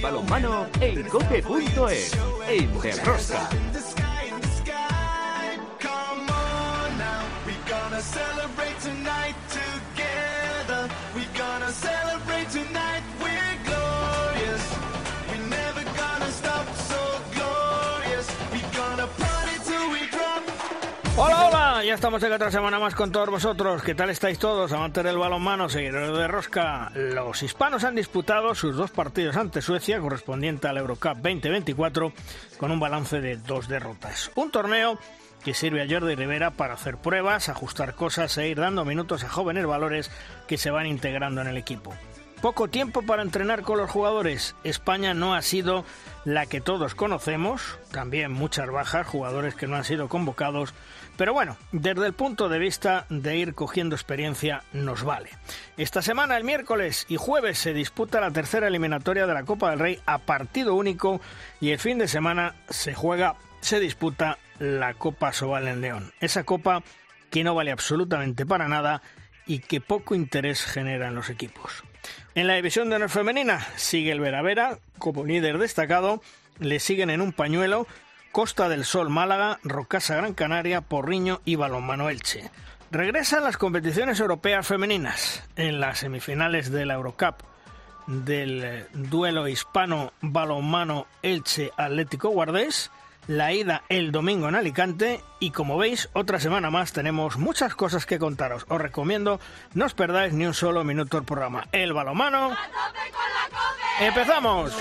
balonmano en cope.es, en Derrosca. Hola, ya estamos en otra semana más con todos vosotros. ¿Qué tal estáis todos, amantes del balonmano, seguidores de Rosca? Los hispanos han disputado sus dos partidos ante Suecia, correspondiente al Eurocup 2024, con un balance de dos derrotas. Un torneo que sirve a Jordi Rivera para hacer pruebas, ajustar cosas e ir dando minutos a jóvenes valores que se van integrando en el equipo. Poco tiempo para entrenar con los jugadores. España no ha sido la que todos conocemos, también muchas bajas, jugadores que no han sido convocados, pero bueno, desde el punto de vista de ir cogiendo experiencia nos vale. Esta semana, el miércoles y jueves, se disputa la tercera eliminatoria de la Copa del Rey a partido único y el fin de semana se juega, se disputa la Copa Sobal en León. Esa copa que no vale absolutamente para nada y que poco interés genera en los equipos. En la división de honor femenina sigue el Vera Vera como líder destacado, le siguen en un pañuelo Costa del Sol Málaga, Rocasa Gran Canaria, Porriño y Balonmano Elche. Regresan las competiciones europeas femeninas en las semifinales de la Eurocup del eh, duelo hispano balonmano Elche Atlético Guardés, la ida el domingo en Alicante y como veis otra semana más tenemos muchas cosas que contaros. Os recomiendo no os perdáis ni un solo minuto el programa. El balonmano. ¡Empezamos!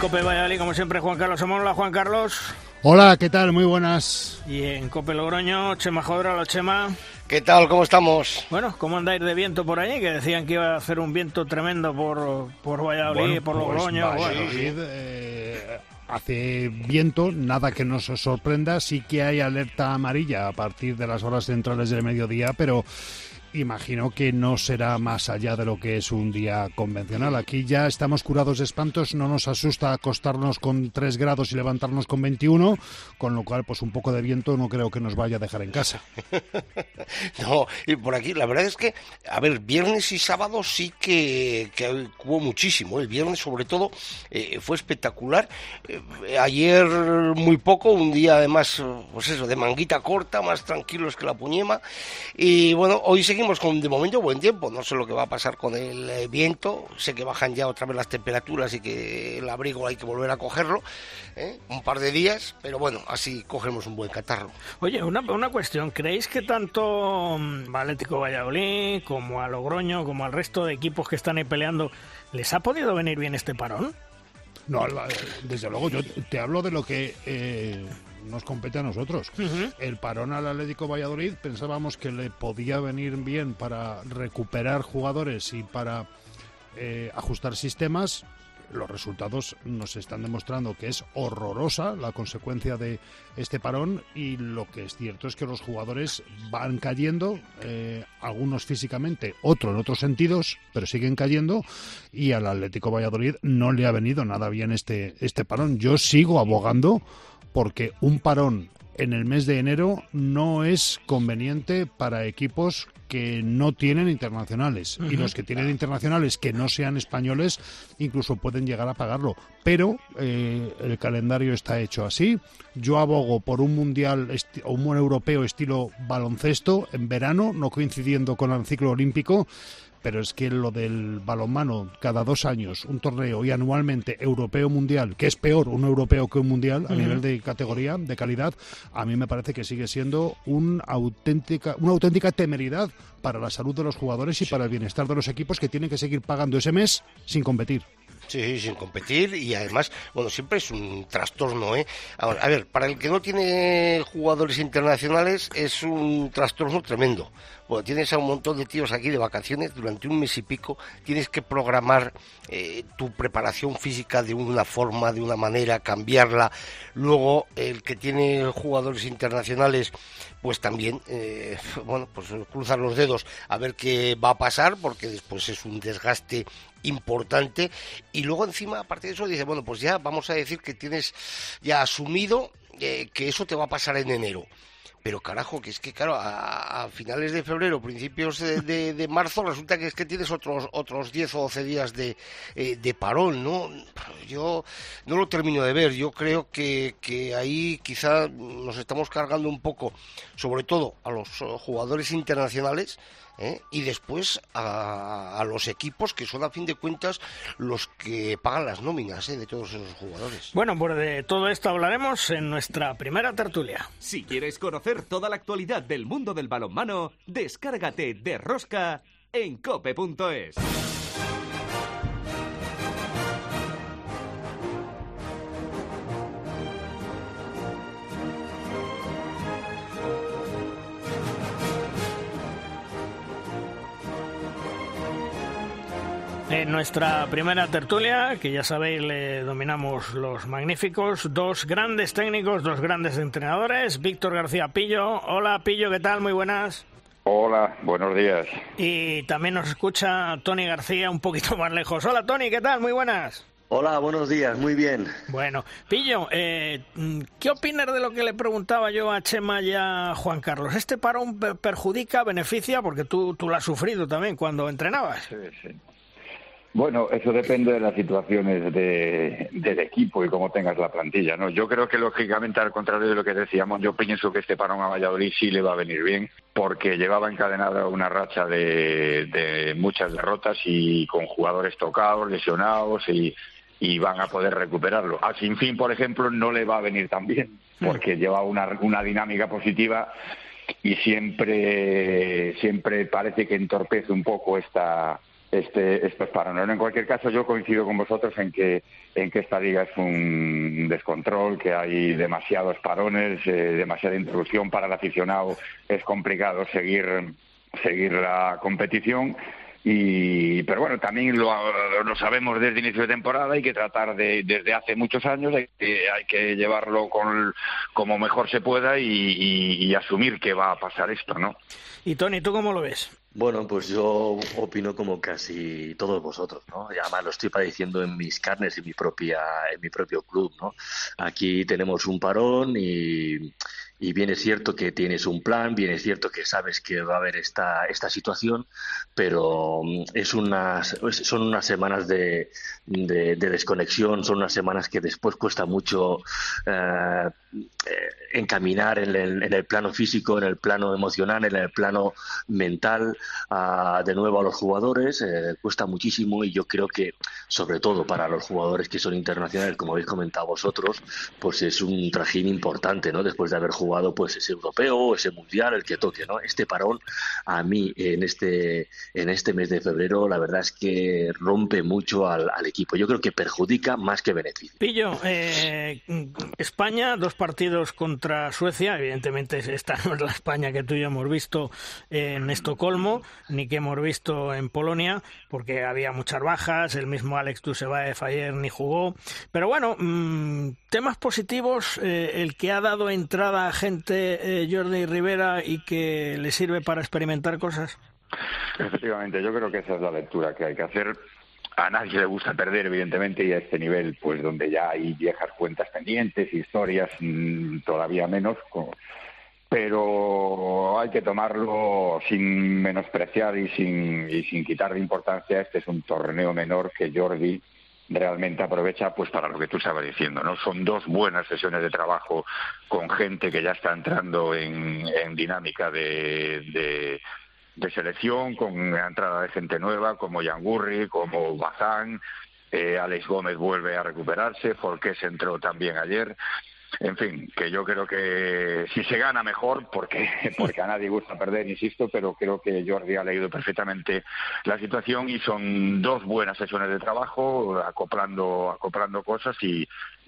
Cope Valladolid, como siempre, Juan Carlos Hola, Juan Carlos. Hola, ¿qué tal? Muy buenas. Y en Cope Logroño, Chema Jodra, lo Chema. ¿Qué tal? ¿Cómo estamos? Bueno, ¿cómo andáis de viento por ahí? Que decían que iba a hacer un viento tremendo por, por Valladolid, por Logroño. Pues Valladolid, eh, hace viento, nada que nos sorprenda. Sí que hay alerta amarilla a partir de las horas centrales del mediodía, pero imagino que no será más allá de lo que es un día convencional. Aquí ya estamos curados de espantos, no nos asusta acostarnos con 3 grados y levantarnos con 21, con lo cual pues un poco de viento no creo que nos vaya a dejar en casa. no, y por aquí la verdad es que, a ver, viernes y sábado sí que, que hubo muchísimo. El viernes sobre todo eh, fue espectacular. Eh, ayer muy poco, un día además, pues eso, de manguita corta, más tranquilos que la puñema. Y bueno, hoy seguimos con de momento buen tiempo. No sé lo que va a pasar con el eh, viento. Sé que bajan ya otra vez las temperaturas y que el abrigo hay que volver a cogerlo ¿eh? un par de días, pero bueno, así cogemos un buen catarro. Oye, una, una cuestión. ¿Creéis que tanto mm, Atlético Valladolid como a Logroño, como al resto de equipos que están ahí peleando, les ha podido venir bien este parón? No, desde luego, yo te hablo de lo que eh, nos compete a nosotros. El parón al Atlético Valladolid pensábamos que le podía venir bien para recuperar jugadores y para eh, ajustar sistemas. Los resultados nos están demostrando que es horrorosa la consecuencia de este parón y lo que es cierto es que los jugadores van cayendo, eh, algunos físicamente, otros en otros sentidos, pero siguen cayendo y al Atlético Valladolid no le ha venido nada bien este, este parón. Yo sigo abogando porque un parón en el mes de enero no es conveniente para equipos que no tienen internacionales. Y los que tienen internacionales que no sean españoles incluso pueden llegar a pagarlo. Pero eh, el calendario está hecho así. Yo abogo por un mundial o un europeo estilo baloncesto en verano no coincidiendo con el ciclo olímpico pero es que lo del balonmano cada dos años, un torneo y anualmente europeo mundial, que es peor un europeo que un mundial a nivel de categoría, de calidad, a mí me parece que sigue siendo un auténtica, una auténtica temeridad para la salud de los jugadores y para el bienestar de los equipos que tienen que seguir pagando ese mes sin competir. Sí, sin competir y además, bueno, siempre es un trastorno, ¿eh? Ahora, a ver, para el que no tiene jugadores internacionales es un trastorno tremendo. Bueno, tienes a un montón de tíos aquí de vacaciones durante un mes y pico, tienes que programar eh, tu preparación física de una forma, de una manera, cambiarla. Luego, el que tiene jugadores internacionales, pues también, eh, bueno, pues cruzar los dedos a ver qué va a pasar, porque después es un desgaste importante y luego encima aparte de eso dice bueno pues ya vamos a decir que tienes ya asumido eh, que eso te va a pasar en enero pero carajo, que es que claro, a, finales de febrero, principios de, marzo, resulta que es que tienes otros otros 10 o 12 días de, eh, de parón, ¿no? Yo no lo termino de ver, yo creo que, que ahí quizá nos estamos cargando un poco, sobre todo a los jugadores internacionales, ¿eh? y después a, los equipos que son a fin de cuentas los que pagan las nóminas ¿eh? de todos esos jugadores. Bueno, pues de todo esto hablaremos en nuestra primera tertulia. Si quieres conocer toda la actualidad del mundo del balonmano, descárgate de Rosca en cope.es. En nuestra primera tertulia, que ya sabéis, le dominamos los magníficos, dos grandes técnicos, dos grandes entrenadores, Víctor García Pillo. Hola Pillo, ¿qué tal? Muy buenas. Hola, buenos días. Y también nos escucha Tony García un poquito más lejos. Hola Tony, ¿qué tal? Muy buenas. Hola, buenos días, muy bien. Bueno, Pillo, eh, ¿qué opinas de lo que le preguntaba yo a Chema y a Juan Carlos? ¿Este parón perjudica, beneficia? Porque tú, tú lo has sufrido también cuando entrenabas. Sí, sí. Bueno, eso depende de las situaciones del equipo y cómo tengas la plantilla, ¿no? Yo creo que lógicamente al contrario de lo que decíamos, yo pienso que este parón a Valladolid sí le va a venir bien, porque llevaba encadenada una racha de, muchas derrotas y con jugadores tocados, lesionados y, van a poder recuperarlo. A Sinfín, por ejemplo, no le va a venir tan bien, porque lleva una, una dinámica positiva y siempre, siempre parece que entorpece un poco esta este, estos parones. En cualquier caso, yo coincido con vosotros en que, en que esta liga es un descontrol, que hay demasiados parones, eh, demasiada introducción para el aficionado. Es complicado seguir, seguir la competición. Y, pero bueno, también lo, lo sabemos desde inicio de temporada, hay que tratar de, desde hace muchos años, hay que, hay que llevarlo con, como mejor se pueda y, y asumir que va a pasar esto, ¿no? Y Tony, ¿tú cómo lo ves? Bueno, pues yo opino como casi todos vosotros, ¿no? Y además lo estoy padeciendo en mis carnes, en mi propia, en mi propio club, ¿no? Aquí tenemos un parón y y bien es cierto que tienes un plan, bien es cierto que sabes que va a haber esta, esta situación, pero mm, es unas, son unas semanas de, de, desconexión, son unas semanas que después cuesta mucho eh, encaminar en el, en el, plano físico, en el plano emocional, en el plano mental de nuevo a los jugadores, eh, cuesta muchísimo y yo creo que sobre todo para los jugadores que son internacionales, como habéis comentado vosotros, pues es un trajín importante, ¿no? Después de haber jugado pues ese europeo, ese mundial, el que toque, ¿no? Este parón a mí en este en este mes de febrero la verdad es que rompe mucho al, equipo. Yo creo que perjudica más que beneficia. Pillo, eh, España, dos partidos contra Suecia, evidentemente esta no es la España que tú y yo hemos visto en Estocolmo, ni que hemos visto en Polonia, porque había muchas bajas, el mismo Alex Dusebaev ayer ni jugó, pero bueno, mm, temas positivos, eh, el que ha dado entrada a gente eh, Jordi Rivera y que le sirve para experimentar cosas? Efectivamente, yo creo que esa es la lectura que hay que hacer. A nadie le gusta perder, evidentemente, y a este nivel, pues donde ya hay viejas cuentas pendientes, historias mm, todavía menos, pero hay que tomarlo sin menospreciar y sin, y sin quitar de importancia. Este es un torneo menor que Jordi realmente aprovecha pues para lo que tú estabas diciendo, ¿no? Son dos buenas sesiones de trabajo con gente que ya está entrando en, dinámica de, de, selección, con la entrada de gente nueva como Yangurri, como Bazán, eh, Alex Gómez vuelve a recuperarse, Forqués entró también ayer en fin, que yo creo que si se gana mejor, porque, porque a nadie gusta perder, insisto, pero creo que Jordi ha leído perfectamente la situación y son dos buenas sesiones de trabajo, acoplando, acoplando cosas y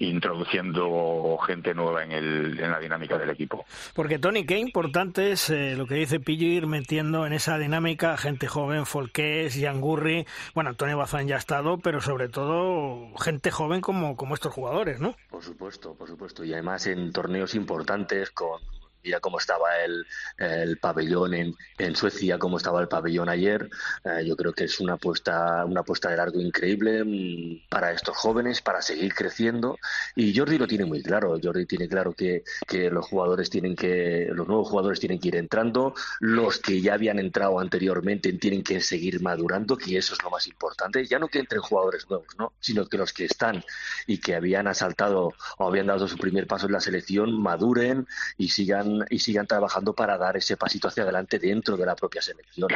introduciendo gente nueva en, el, en la dinámica del equipo. Porque, Tony, qué importante es eh, lo que dice Pillo ir metiendo en esa dinámica gente joven, Folqués, Yangurri, bueno, Antonio Bazán ya ha estado, pero sobre todo gente joven como, como estos jugadores, ¿no? Por supuesto, por supuesto. Y además en torneos importantes con mira cómo estaba el, el pabellón en, en, Suecia, cómo estaba el pabellón ayer. Eh, yo creo que es una apuesta, una apuesta de largo increíble mm, para estos jóvenes, para seguir creciendo. Y Jordi lo tiene muy claro. Jordi tiene claro que, que los jugadores tienen que, los nuevos jugadores tienen que ir entrando, los que ya habían entrado anteriormente tienen que seguir madurando, que eso es lo más importante. Ya no que entren jugadores nuevos, ¿no? sino que los que están y que habían asaltado o habían dado su primer paso en la selección maduren y sigan y sigan trabajando para dar ese pasito hacia adelante dentro de la propia selección.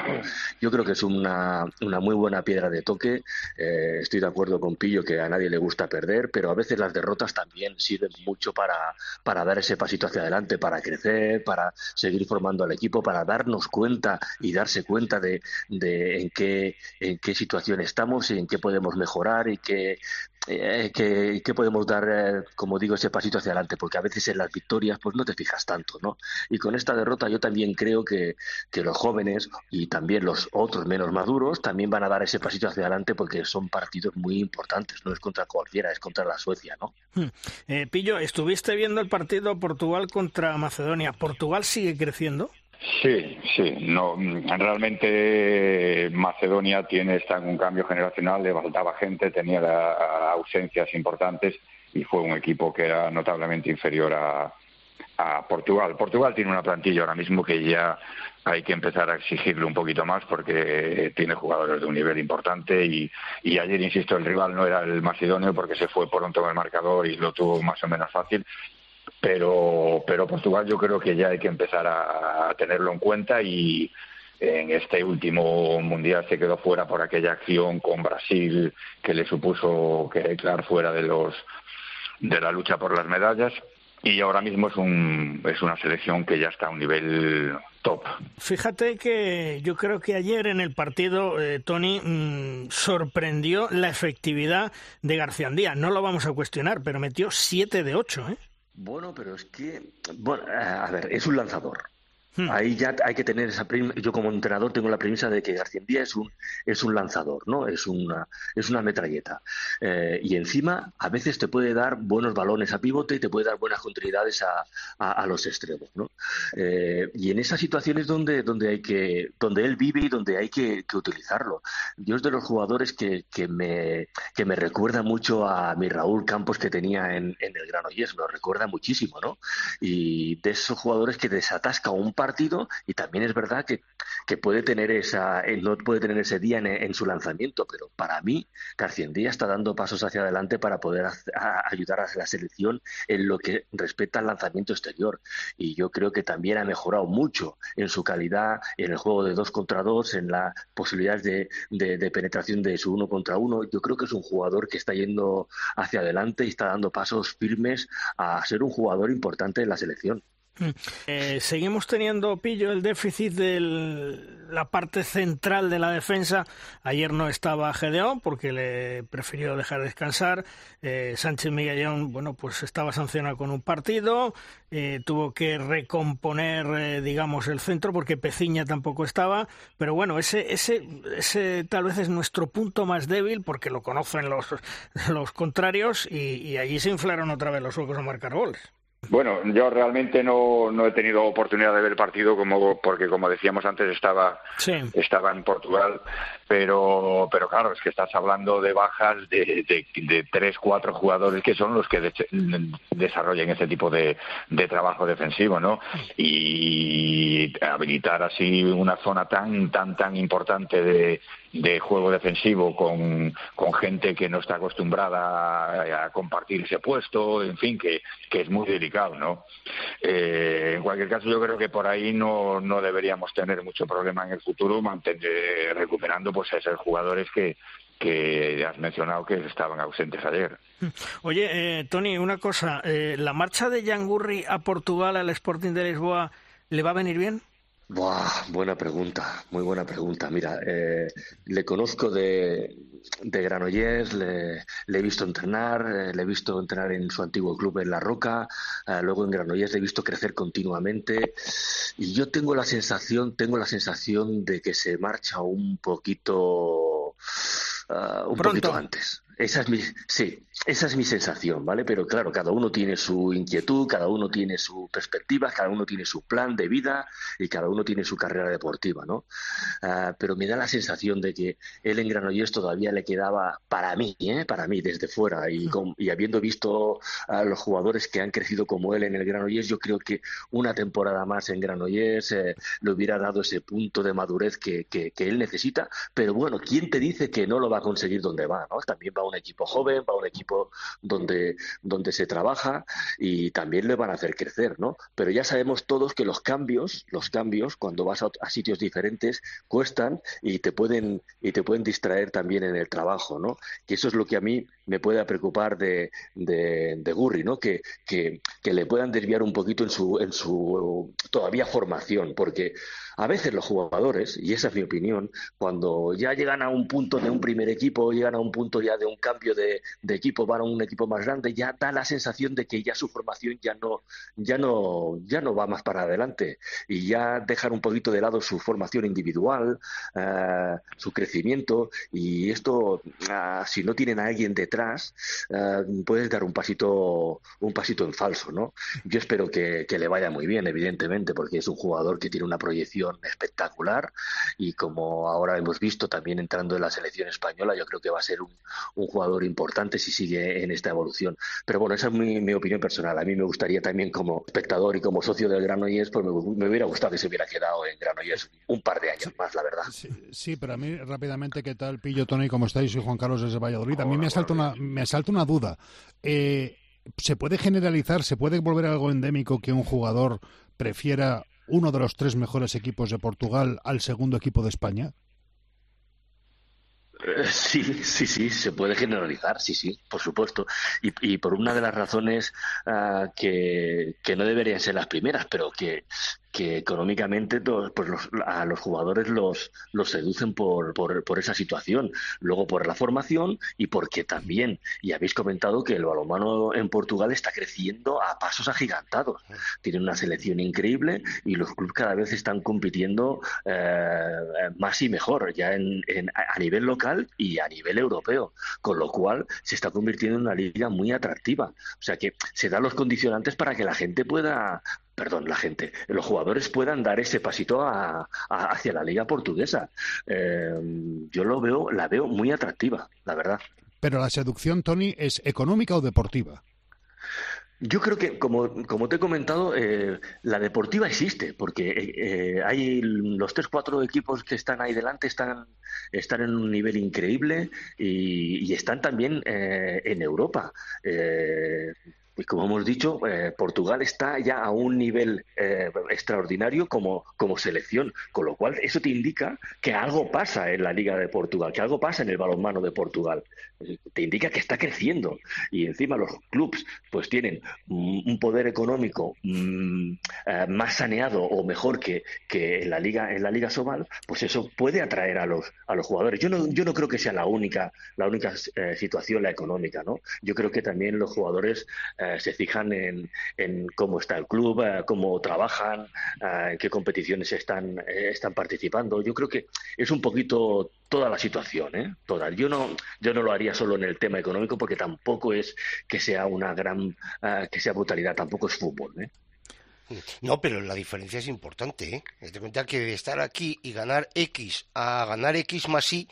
Yo creo que es una, una muy buena piedra de toque. Eh, estoy de acuerdo con Pillo que a nadie le gusta perder, pero a veces las derrotas también sirven mucho para, para dar ese pasito hacia adelante, para crecer, para seguir formando al equipo, para darnos cuenta y darse cuenta de, de en, qué, en qué situación estamos y en qué podemos mejorar y qué, eh, que, podemos dar, eh, como digo, ese pasito hacia adelante, porque a veces en las victorias pues no te fijas tanto, ¿no? Y con esta derrota yo también creo que, que los jóvenes y también los otros menos maduros también van a dar ese pasito hacia adelante porque son partidos muy importantes, no es contra cualquiera, es contra la Suecia, ¿no? Hmm. Eh, Pillo, ¿estuviste viendo el partido Portugal contra Macedonia? ¿Portugal sigue creciendo? Sí, sí. No, realmente Macedonia tiene está en un cambio generacional, le faltaba gente, tenía ausencias importantes y fue un equipo que era notablemente inferior a, Portugal. Portugal tiene una plantilla ahora mismo que ya hay que empezar a exigirle un poquito más porque tiene jugadores de un nivel importante y, ayer, insisto, el rival no era el macedonio porque se fue pronto en el marcador y lo tuvo más o menos fácil pero, pero Portugal yo creo que ya hay que empezar a, tenerlo en cuenta y en este último mundial se quedó fuera por aquella acción con Brasil que le supuso quedar fuera de los de la lucha por las medallas y ahora mismo es un es una selección que ya está a un nivel top. Fíjate que yo creo que ayer en el partido eh, Tony mm, sorprendió la efectividad de García Andía. No lo vamos a cuestionar, pero metió 7 de 8, ¿eh? Bueno, pero es que, bueno, a ver, es un lanzador. Hmm. Ahí ya hay que tener esa yo como entrenador tengo la premisa de que García es un es un lanzador, ¿no? Es una es una metralleta. Eh, y encima a veces te puede dar buenos balones a pivote y te puede dar buenas continuidades a, a, los extremos, ¿no? Eh, y en esas situaciones donde donde hay que donde él vive y donde hay que, utilizarlo. Yo es de los jugadores que, que me que me recuerda mucho a mi Raúl Campos que tenía en, en el Granollers, me lo recuerda muchísimo, ¿no? Y de esos jugadores que desatasca un par partido y también es verdad que, que puede tener esa, no puede tener ese día en, su lanzamiento, pero para mí Díaz está dando pasos hacia adelante para poder ayudar a la selección en lo que respecta al lanzamiento exterior y yo creo que también ha mejorado mucho en su calidad en el juego de dos contra dos, en la posibilidad de, de penetración de su uno contra uno. Yo creo que es un jugador que está yendo hacia adelante y está dando pasos firmes a ser un jugador importante en la selección. Eh, seguimos teniendo, Pillo, el déficit de la parte central de la defensa. Ayer no estaba Gedeón porque le prefirió dejar descansar. Eh, Sánchez Miguelón, bueno, pues estaba sancionado con un partido. Eh, tuvo que recomponer, digamos, el centro porque Peciña tampoco estaba. Pero bueno, ese, ese, ese tal vez es nuestro punto más débil porque lo conocen los, los contrarios y, allí se inflaron otra vez los huecos a marcar goles. Bueno, yo realmente no, no he tenido oportunidad de ver el partido como porque como decíamos antes estaba estaba en Portugal, pero pero claro es que estás hablando de bajas de, de, tres cuatro jugadores que son los que desarrollan ese tipo de, de trabajo defensivo, ¿no? Y habilitar así una zona tan tan tan importante de de juego defensivo con, con gente que no está acostumbrada a, compartir ese puesto, en fin, que, que es muy delicado, ¿no? Eh, en cualquier caso, yo creo que por ahí no, no deberíamos tener mucho problema en el futuro, mantener, recuperando pues a esos jugadores que, que has mencionado que estaban ausentes ayer. Oye, eh, Tony, una cosa, eh, ¿la marcha de Gurri a Portugal al Sporting de Lisboa le va a venir bien? Buah, buena pregunta, muy buena pregunta. Mira, eh, le conozco de, de Granollers, le, he visto entrenar, eh, le he visto entrenar en su antiguo club en La Roca, eh, luego en Granollers le he visto crecer continuamente y yo tengo la sensación, tengo la sensación de que se marcha un poquito, un poquito antes. Esa es mi, sí, esa es mi sensación, ¿vale? Pero claro, cada uno tiene su inquietud, cada uno tiene su perspectiva, cada uno tiene su plan de vida y cada uno tiene su carrera deportiva, ¿no? Ah, pero me da la sensación de que él en Granollers todavía le quedaba, para mí, ¿eh? Para mí, desde fuera y, y habiendo visto a los jugadores que han crecido como él en el Granollers, yo creo que una temporada más en Granollers eh, le hubiera dado ese punto de madurez que, que, que él necesita. Pero bueno, ¿quién te dice que no lo va a conseguir donde va, ¿no? También va un equipo joven, va un equipo donde, donde se trabaja y también le van a hacer crecer, ¿no? Pero ya sabemos todos que los cambios, los cambios, cuando vas a, sitios diferentes, cuestan y te pueden, y te pueden distraer también en el trabajo, ¿no? Y eso es lo que a mí me puede preocupar de, de, de Gurri, ¿no? Que, que, que, le puedan desviar un poquito en su, en su todavía formación, porque a veces los jugadores, y esa es mi opinión, cuando ya llegan a un punto de un primer equipo, llegan a un punto ya de un cambio de, equipo, van a un equipo más grande, ya da la sensación de que ya su formación ya no, ya no, ya no va más para adelante y ya dejan un poquito de lado su formación individual, uh, su crecimiento y esto, uh, si no tienen a alguien detrás, uh, puedes dar un pasito, un pasito en falso, ¿no? Yo espero que le vaya muy bien, evidentemente, porque es un jugador que tiene una proyección espectacular y como ahora hemos visto también entrando en la selección española, yo creo que va a ser un, un jugador importante si sigue en esta evolución. Pero bueno, esa es mi, mi, opinión personal. A mí me gustaría también como espectador y como socio del Granollers, pues me, me, hubiera gustado que se hubiera quedado en Granollers un par de años más, la verdad. Sí, sí, pero a mí rápidamente, ¿qué tal Pillo, Tony? ¿Cómo estáis? Soy Juan Carlos desde Valladolid. A mí me asalta una, me asalta una duda. Eh, ¿Se puede generalizar, se puede volver algo endémico que un jugador prefiera uno de los tres mejores equipos de Portugal al segundo equipo de España? Sí, sí, sí, se puede generalizar, sí, sí, por supuesto. Y, por una de las razones uh, que, que, no deberían ser las primeras, pero que, que económicamente pues los, a los jugadores los, los seducen por, por, por, esa situación. Luego por la formación y porque también, y habéis comentado que el balonmano en Portugal está creciendo a pasos agigantados. Tienen una selección increíble y los clubes cada vez están compitiendo eh, más y mejor, ya en, en, a nivel local y a nivel europeo. Con lo cual se está convirtiendo en una liga muy atractiva. O sea que se dan los condicionantes para que la gente pueda, perdón, la gente, los jugadores puedan dar ese pasito a, a, hacia la liga portuguesa. Eh, yo lo veo, la veo muy atractiva, la verdad. Pero la seducción, Tony, ¿es económica o deportiva? Yo creo que, como, como te he comentado, eh, la deportiva existe, porque eh, hay los tres, cuatro equipos que están ahí delante, están, están en un nivel increíble y, y están también eh, en Europa. Y como hemos dicho, eh, Portugal está ya a un nivel eh, extraordinario como, como selección, con lo cual eso te indica que algo pasa en la Liga de Portugal, que algo pasa en el balonmano de Portugal. Te indica que está creciendo y encima los clubes pues tienen un poder económico mmm, eh, más saneado o mejor que, que en la Liga en la Liga Sobal, pues eso puede atraer a los a los jugadores. Yo no yo no creo que sea la única la única situación la económica, ¿no? Yo creo que también los jugadores eh, se fijan en, en, cómo está el club, eh, cómo trabajan, eh, en qué competiciones están, están participando. Yo creo que es un poquito toda la situación, ¿eh? Toda. Yo no, yo no lo haría solo en el tema económico porque tampoco es que sea una gran, que sea brutalidad, tampoco es fútbol, ¿eh? No, pero la diferencia es importante, ¿eh? De cuenta que de estar aquí y ganar X a ganar X más Y,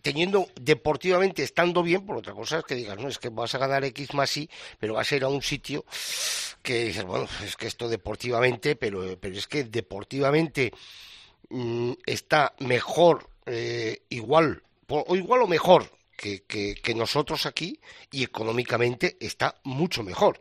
teniendo deportivamente estando bien, por otra cosa es que digas, no, es que vas a ganar X más Y, pero vas a ir a un sitio que dices, bueno, es que esto deportivamente, pero, pero es que deportivamente mmm, está mejor, eh, igual, o igual o mejor que, que nosotros aquí, y económicamente está mucho mejor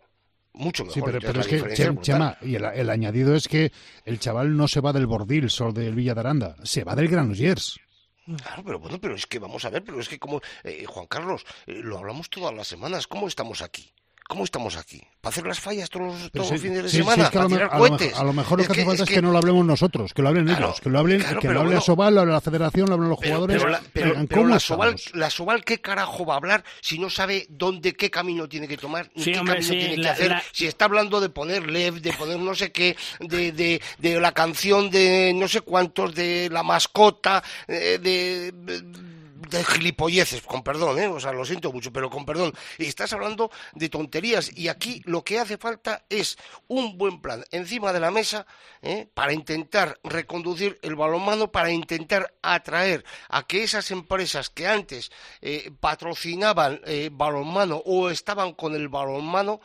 mucho mejor. Sí, pero, pero es que, Chema, Chema y el, el, añadido es que el chaval no se va del Bordils o del Villa de Aranda, se va del Granollers. Claro, pero bueno, pero es que vamos a ver, pero es que como, eh, Juan Carlos, eh, lo hablamos todas las semanas, ¿cómo estamos aquí? ¿Cómo estamos aquí? ¿Para hacer las fallas todos los, todos sí, los fines de sí, semana? Sí, es que a, lo tirar a, lo mejor, a, lo mejor, lo que, hace falta es que, que, no lo hablemos nosotros, que lo hablen claro, ellos, que lo hablen, claro, que lo hable bueno, a Sobal, lo hable la federación, lo hablen los pero, jugadores. Pero, la, pero, Digan, pero ¿cómo la, Sobal, la Sobal, ¿qué carajo va a hablar si no sabe dónde, qué camino tiene que tomar, qué hombre, camino sí, tiene la- que hacer? la- Si está hablando de poner Lev, de poner no sé qué, de, de, de la canción de no sé cuántos, de la mascota, eh, de... de de gilipolleces, con perdón, ¿eh? o sea, lo siento mucho, pero con perdón. Estás hablando de tonterías y aquí lo que hace falta es un buen plan encima de la mesa ¿eh? para intentar reconducir el balonmano, para intentar atraer a que esas empresas que antes eh, patrocinaban eh, balonmano o estaban con el balonmano,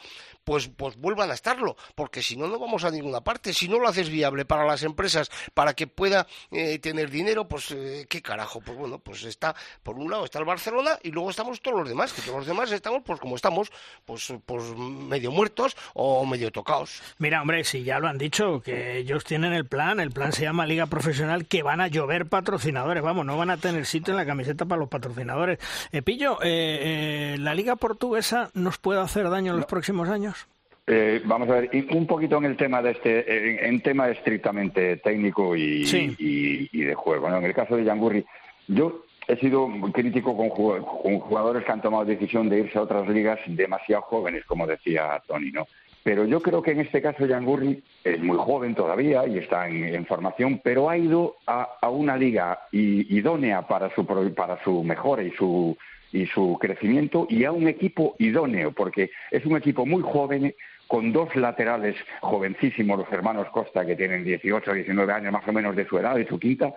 pues, pues vuelvan a estarlo, porque si no, no vamos a ninguna parte. Si no lo haces viable para las empresas, para que pueda eh, tener dinero, pues eh, qué carajo. Pues bueno, pues está, por un lado está el Barcelona y luego estamos todos los demás, que todos los demás estamos, pues como estamos, pues, pues medio muertos o medio tocados. Mira, hombre, si ya lo han dicho, que ellos tienen el plan, el plan se llama Liga Profesional, que van a llover patrocinadores, vamos, no van a tener sitio en la camiseta para los patrocinadores. Eh, Pillo, eh, eh, ¿la Liga Portuguesa nos puede hacer daño en los próximos años? Eh, vamos a ver, un poquito en el tema de este, en, en tema estrictamente técnico y, Sí. y- y de juego. ¿no? En el caso de Yangurri, yo he sido crítico con, ju- con jugadores que han tomado decisión de irse a otras ligas demasiado jóvenes, como decía Tony, ¿no? Pero yo creo que en este caso Yangurri es muy joven todavía y está en, en formación, pero ha ido a, a una liga idónea para su, para su mejora y su, y su crecimiento y a un equipo idóneo, porque es un equipo muy joven, con dos laterales jovencísimos, los hermanos Costa, que tienen 18 19 años más o menos de su edad, de su quinta,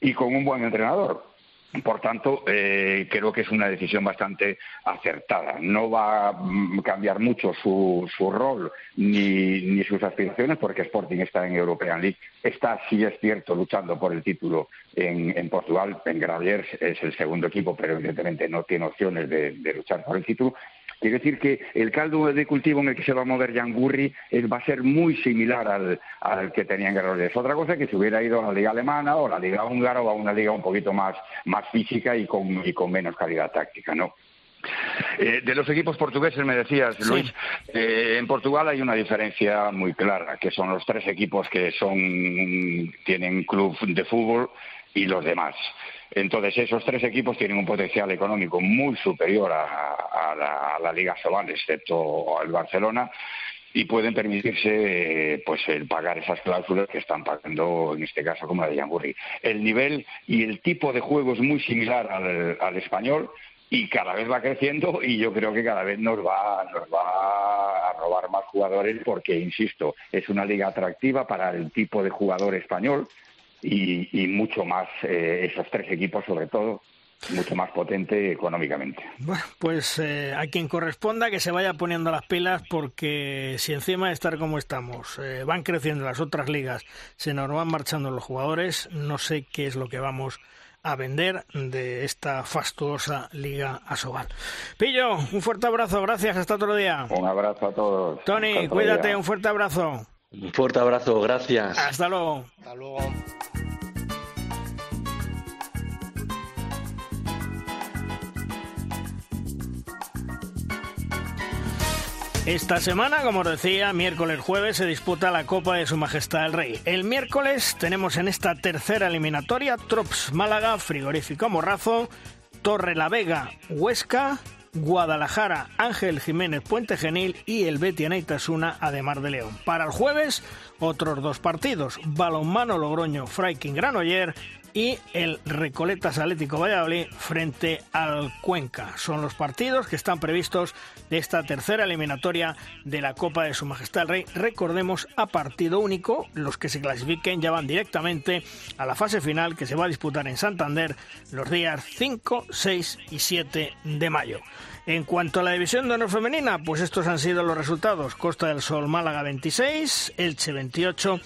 y con un buen entrenador. Por tanto, eh, creo que es una decisión bastante acertada. No va a cambiar mucho su, su rol ni, ni sus aspiraciones, porque Sporting está en European League. Está, sí es cierto, luchando por el título en, en Portugal. En Granollers es el segundo equipo, pero evidentemente no tiene opciones de luchar por el título. Quiero decir que el caldo de cultivo en el que se va a mover Yangurri es, va a ser muy similar al, al que tenía en Granollers. Otra cosa es que se hubiera ido a la liga alemana o a la liga húngara o a una liga un poquito más, más física y con, y con menos calidad táctica, ¿no? Eh, de los equipos portugueses me decías, Luis, eh, en Portugal hay una diferencia muy clara, que son los tres equipos que son tienen club de fútbol y los demás. Entonces, esos tres equipos tienen un potencial económico muy superior a, la, Liga Sobal, excepto el Barcelona, y pueden permitirse pues el pagar esas cláusulas que están pagando en este caso como la de Yangurri. El nivel y el tipo de juego es muy similar al, español y cada vez va creciendo y yo creo que cada vez nos va a robar más jugadores porque insisto es una liga atractiva para el tipo de jugador español y, y mucho más eh, esos tres equipos sobre todo mucho más potente económicamente. Bueno, pues eh, a quien corresponda que se vaya poniendo las pilas porque si encima de estar como estamos eh, van creciendo las otras ligas, se nos van marchando los jugadores, no sé qué es lo que vamos a vender de esta fastuosa liga Asobal. Pillo, un fuerte abrazo, gracias, hasta otro día. Un abrazo a todos. Tony, cuídate, día. un fuerte abrazo. Un fuerte abrazo, gracias. Hasta luego. Hasta luego. Esta semana, como os decía, miércoles jueves se disputa la Copa de Su Majestad el Rey. El miércoles tenemos en esta tercera eliminatoria Trops Málaga, Frigorífico Morrazo, Torre la Vega, Huesca, Guadalajara, Ángel Jiménez Puente Genil y el Betis Neitasuna, además de León. Para el jueves, otros dos partidos, Balonmano Logroño, Fraiking Granoller y el Recoletas Atlético Valladolid frente al Cuenca. Son los partidos que están previstos de esta tercera eliminatoria de la Copa de Su Majestad el Rey. Recordemos a partido único, los que se clasifiquen ya van directamente a la fase final que se va a disputar en Santander los días 5, 6 y 7 de mayo. En cuanto a la división de honor femenina, pues estos han sido los resultados. Costa del Sol Málaga 26, Elche 28,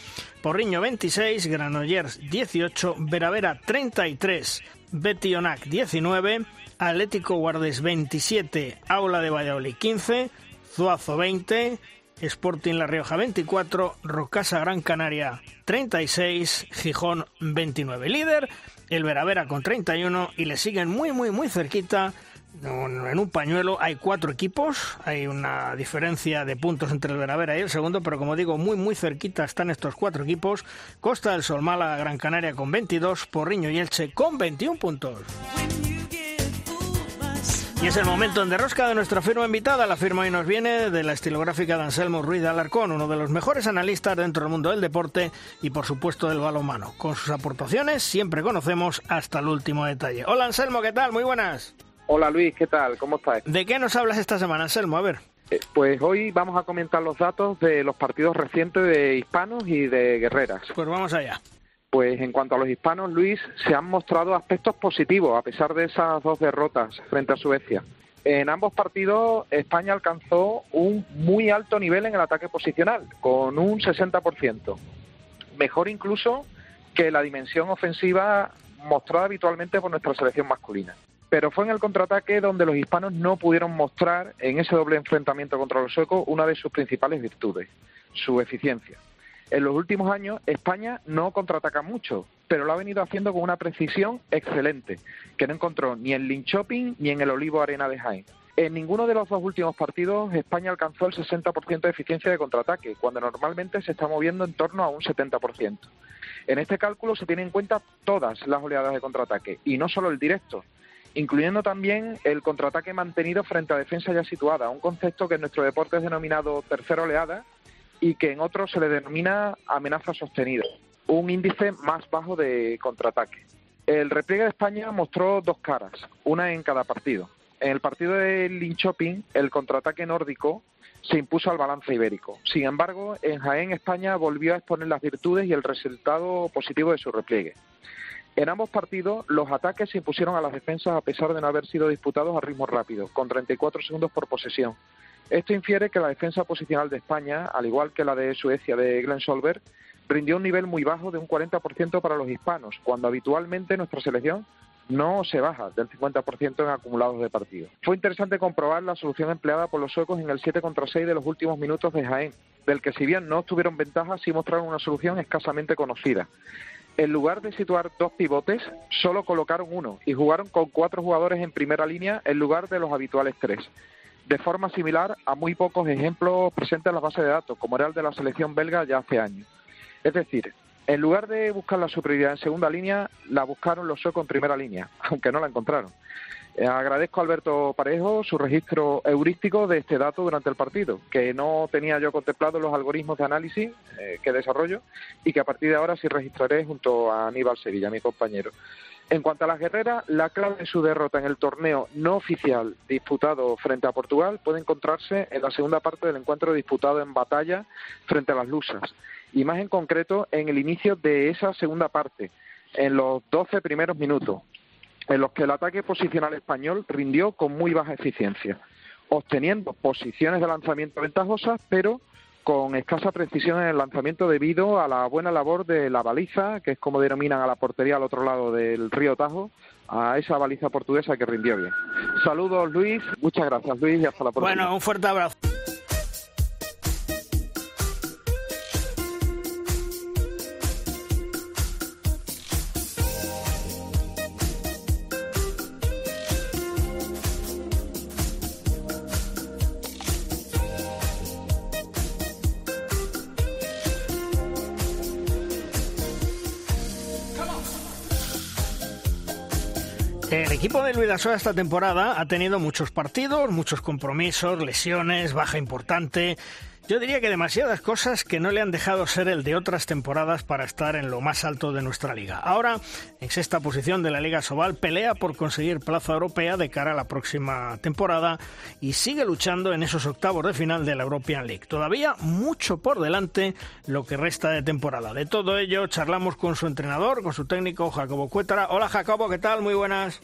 Porriño 26, Granollers 18, Veravera 33, Betionac 19, Atlético Guardes 27, Aula de Valladolid 15, Zuazo 20, Sporting La Rioja 24, Rocasa Gran Canaria 36, Gijón 29. Líder, el Veravera con 31 y le siguen muy muy muy cerquita en un pañuelo hay cuatro equipos, hay una diferencia de puntos entre el Veravera y el segundo, pero como digo, muy muy cerquita están estos cuatro equipos. Costa del Sol, Málaga, Gran Canaria con 22, Porriño y Elche con 21 puntos. Y es el momento en derrosca de nuestra firma invitada. La firma hoy nos viene de la estilográfica de Anselmo Ruiz de Alarcón, uno de los mejores analistas dentro del mundo del deporte y por supuesto del balonmano. Con sus aportaciones siempre conocemos hasta el último detalle. Hola Anselmo, ¿qué tal? Muy buenas. Hola Luis, ¿qué tal? ¿Cómo estás? ¿De qué nos hablas esta semana, Anselmo? A ver. Eh, pues hoy vamos a comentar los datos de los partidos recientes de hispanos y de guerreras. Pues vamos allá. Pues en cuanto a los hispanos, Luis, se han mostrado aspectos positivos a pesar de esas dos derrotas frente a Suecia. En ambos partidos, España alcanzó un muy alto nivel en el ataque posicional, con un 60%. Mejor incluso que la dimensión ofensiva mostrada habitualmente por nuestra selección masculina. Pero fue en el contraataque donde los hispanos no pudieron mostrar en ese doble enfrentamiento contra los suecos una de sus principales virtudes, su eficiencia. En los últimos años, España no contraataca mucho, pero lo ha venido haciendo con una precisión excelente, que no encontró ni en Linköping ni en el Olivo Arena de Jaén. En ninguno de los dos últimos partidos España alcanzó el 60% de eficiencia de contraataque, cuando normalmente se está moviendo en torno a un 70%. En este cálculo se tienen en cuenta todas las oleadas de contraataque, y no solo el directo, incluyendo también el contraataque mantenido frente a defensa ya situada, un concepto que en nuestro deporte es denominado tercera oleada y que en otros se le denomina amenaza sostenida, un índice más bajo de contraataque. El repliegue de España mostró dos caras, una en cada partido. En el partido de Linköping, el contraataque nórdico se impuso al balance ibérico. Sin embargo, en Jaén, España volvió a exponer las virtudes y el resultado positivo de su repliegue. En ambos partidos, los ataques se impusieron a las defensas a pesar de no haber sido disputados a ritmo rápido, con 34 segundos por posesión, esto infiere que la defensa posicional de España, al igual que la de Suecia de Glenn Solberg, rindió un nivel muy bajo de un 40% para los hispanos, cuando habitualmente nuestra selección no se baja del 50% en acumulados de partidos. Fue interesante comprobar la solución empleada por los suecos en el 7 contra 6 de los últimos minutos de Jaén, del que si bien no tuvieron ventaja, sí mostraron una solución escasamente conocida. En lugar de situar dos pivotes, solo colocaron uno y jugaron con cuatro jugadores en primera línea en lugar de los habituales tres de forma similar a muy pocos ejemplos presentes en la base de datos, como era el de la selección belga ya hace años. Es decir, en lugar de buscar la superioridad en segunda línea, la buscaron los suecos en primera línea, aunque no la encontraron. Eh, agradezco a Alberto Parejo su registro heurístico de este dato durante el partido, que no tenía yo contemplado los algoritmos de análisis eh, que desarrollo y que a partir de ahora sí registraré junto a Aníbal Sevilla, mi compañero. En cuanto a las guerreras, la clave de su derrota en el torneo no oficial disputado frente a Portugal puede encontrarse en la segunda parte del encuentro disputado en batalla frente a las lusas, y más en concreto en el inicio de esa segunda parte, en los 12 primeros minutos, en los que el ataque posicional español rindió con muy baja eficiencia, obteniendo posiciones de lanzamiento ventajosas, pero con escasa precisión en el lanzamiento debido a la buena labor de la baliza, que es como denominan a la portería al otro lado del río Tajo, a esa baliza portuguesa que rindió bien. Saludos Luis, muchas gracias Luis y hasta la próxima. Bueno, un fuerte abrazo. Luis Dasoa esta temporada ha tenido muchos partidos, muchos compromisos, lesiones, baja importante. Yo diría que demasiadas cosas que no le han dejado ser el de otras temporadas para estar en lo más alto de nuestra liga. Ahora, en sexta posición de la Liga Sobal, pelea por conseguir plaza europea de cara a la próxima temporada y sigue luchando en esos octavos de final de la European League. Todavía mucho por delante lo que resta de temporada. De todo ello charlamos con su entrenador, con su técnico Jacobo Cuétara. Hola Jacobo, ¿qué tal? Muy buenas.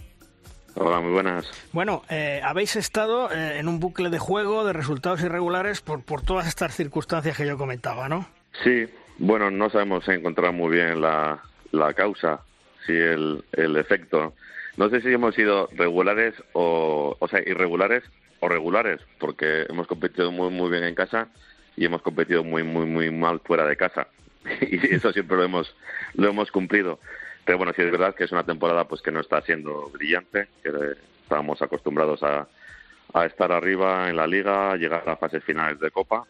Hola, muy buenas. Bueno, eh, habéis estado eh, en un bucle de juego de resultados irregulares por, por todas estas circunstancias que yo comentaba, ¿no? Sí, bueno, no sabemos encontrar muy bien la, la causa, si el, el efecto. No sé si hemos sido regulares o, o sea, irregulares o regulares, porque hemos competido muy, muy bien en casa y hemos competido muy, muy, muy mal fuera de casa. y eso siempre lo hemos, lo hemos cumplido. Pero bueno, sí es verdad que es una temporada pues que no está siendo brillante, que estábamos acostumbrados a, estar arriba en la liga, llegar a las fases finales de Copa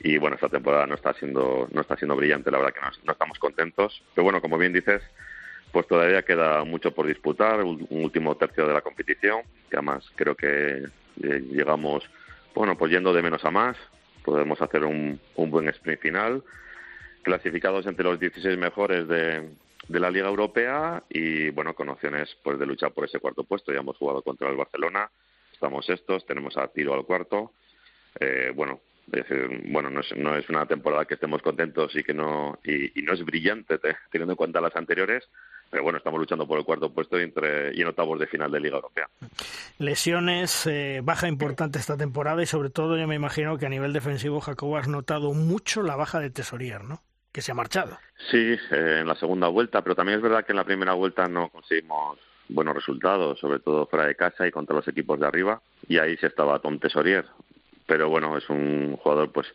y bueno, esta temporada no está siendo no está siendo brillante, la verdad que no, estamos contentos. Pero bueno, como bien dices, pues todavía queda mucho por disputar, un último tercio de la competición, que además creo que eh, llegamos, bueno, pues yendo de menos a más, podemos hacer un, un buen sprint final, clasificados entre los 16 mejores de, de la Liga Europea y, bueno, con opciones pues de luchar por ese cuarto puesto. Ya hemos jugado contra el Barcelona, estamos estos, tenemos a tiro al cuarto. Eh, bueno, bueno, no es, no es una temporada que estemos contentos y que no y, no es brillante teniendo en cuenta las anteriores, pero bueno, estamos luchando por el cuarto puesto y, entre, y en octavos de final de Liga Europea. Lesiones, eh, baja importante esta temporada y sobre todo yo me imagino que a nivel defensivo Jacobo has notado mucho la baja de Tesorier, ¿no? Que se ha marchado. Sí, eh, en la segunda vuelta, pero también es verdad que en la primera vuelta no conseguimos buenos resultados, sobre todo fuera de casa y contra los equipos de arriba, y ahí se estaba Tom Tesorier, pero bueno, es un jugador pues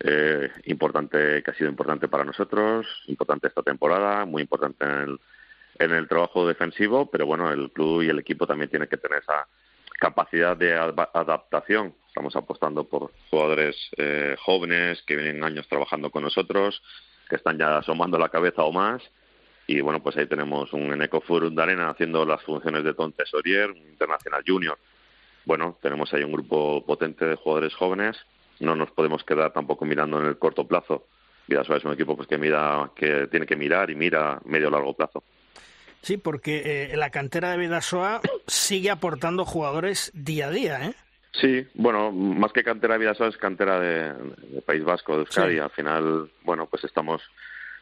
eh, importante, que ha sido importante para nosotros, importante esta temporada, muy importante en el, en el trabajo defensivo, pero bueno, el club y el equipo también tienen que tener esa capacidad de adaptación. Estamos apostando por jugadores eh, jóvenes que vienen años trabajando con nosotros, que están ya asomando la cabeza o más. Y bueno, pues ahí tenemos un Eneco de Arena haciendo las funciones de Tom Tesorier, un Internacional Junior, bueno, tenemos ahí un grupo potente de jugadores jóvenes. No nos podemos quedar tampoco mirando en el corto plazo. Vidasoa es un equipo pues que mira, que tiene que mirar y mira medio largo plazo. Sí, porque eh, la cantera de Vidasoa sigue aportando jugadores día a día, ¿eh? Sí, bueno, más que cantera de Vidasoa es cantera de, País Vasco, de Euskadi. Al final, bueno, pues estamos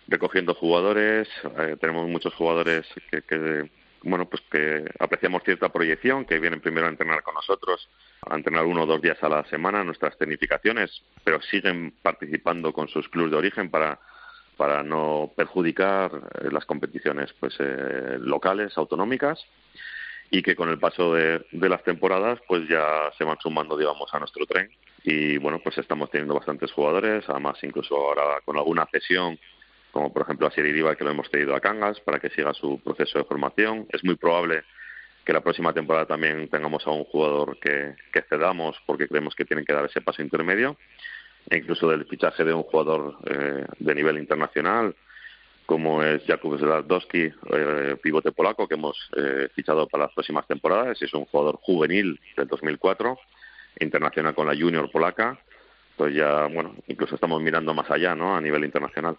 recogiendo jugadores, eh, tenemos muchos jugadores que, que bueno, pues que apreciamos cierta proyección, que vienen primero a entrenar con nosotros, a entrenar uno o dos días a la semana nuestras tecnificaciones, pero siguen participando con sus clubes de origen para, para no perjudicar eh, las competiciones pues eh, locales, autonómicas, y que con el paso de, de las temporadas pues ya se van sumando, digamos, a nuestro tren. Y bueno, pues estamos teniendo bastantes jugadores, además incluso ahora con alguna cesión como por ejemplo a Siri que lo hemos tenido a Cangas para que siga su proceso de formación. Es muy probable que la próxima temporada también tengamos a un jugador que, cedamos porque creemos que tienen que dar ese paso intermedio, e incluso del fichaje de un jugador eh, de nivel internacional como es Jakub Zladowski, eh, pivote polaco, que hemos eh, fichado para las próximas temporadas. Es un jugador juvenil del 2004, internacional con la junior polaca. Pues ya, bueno, incluso estamos mirando más allá, ¿no? A nivel internacional.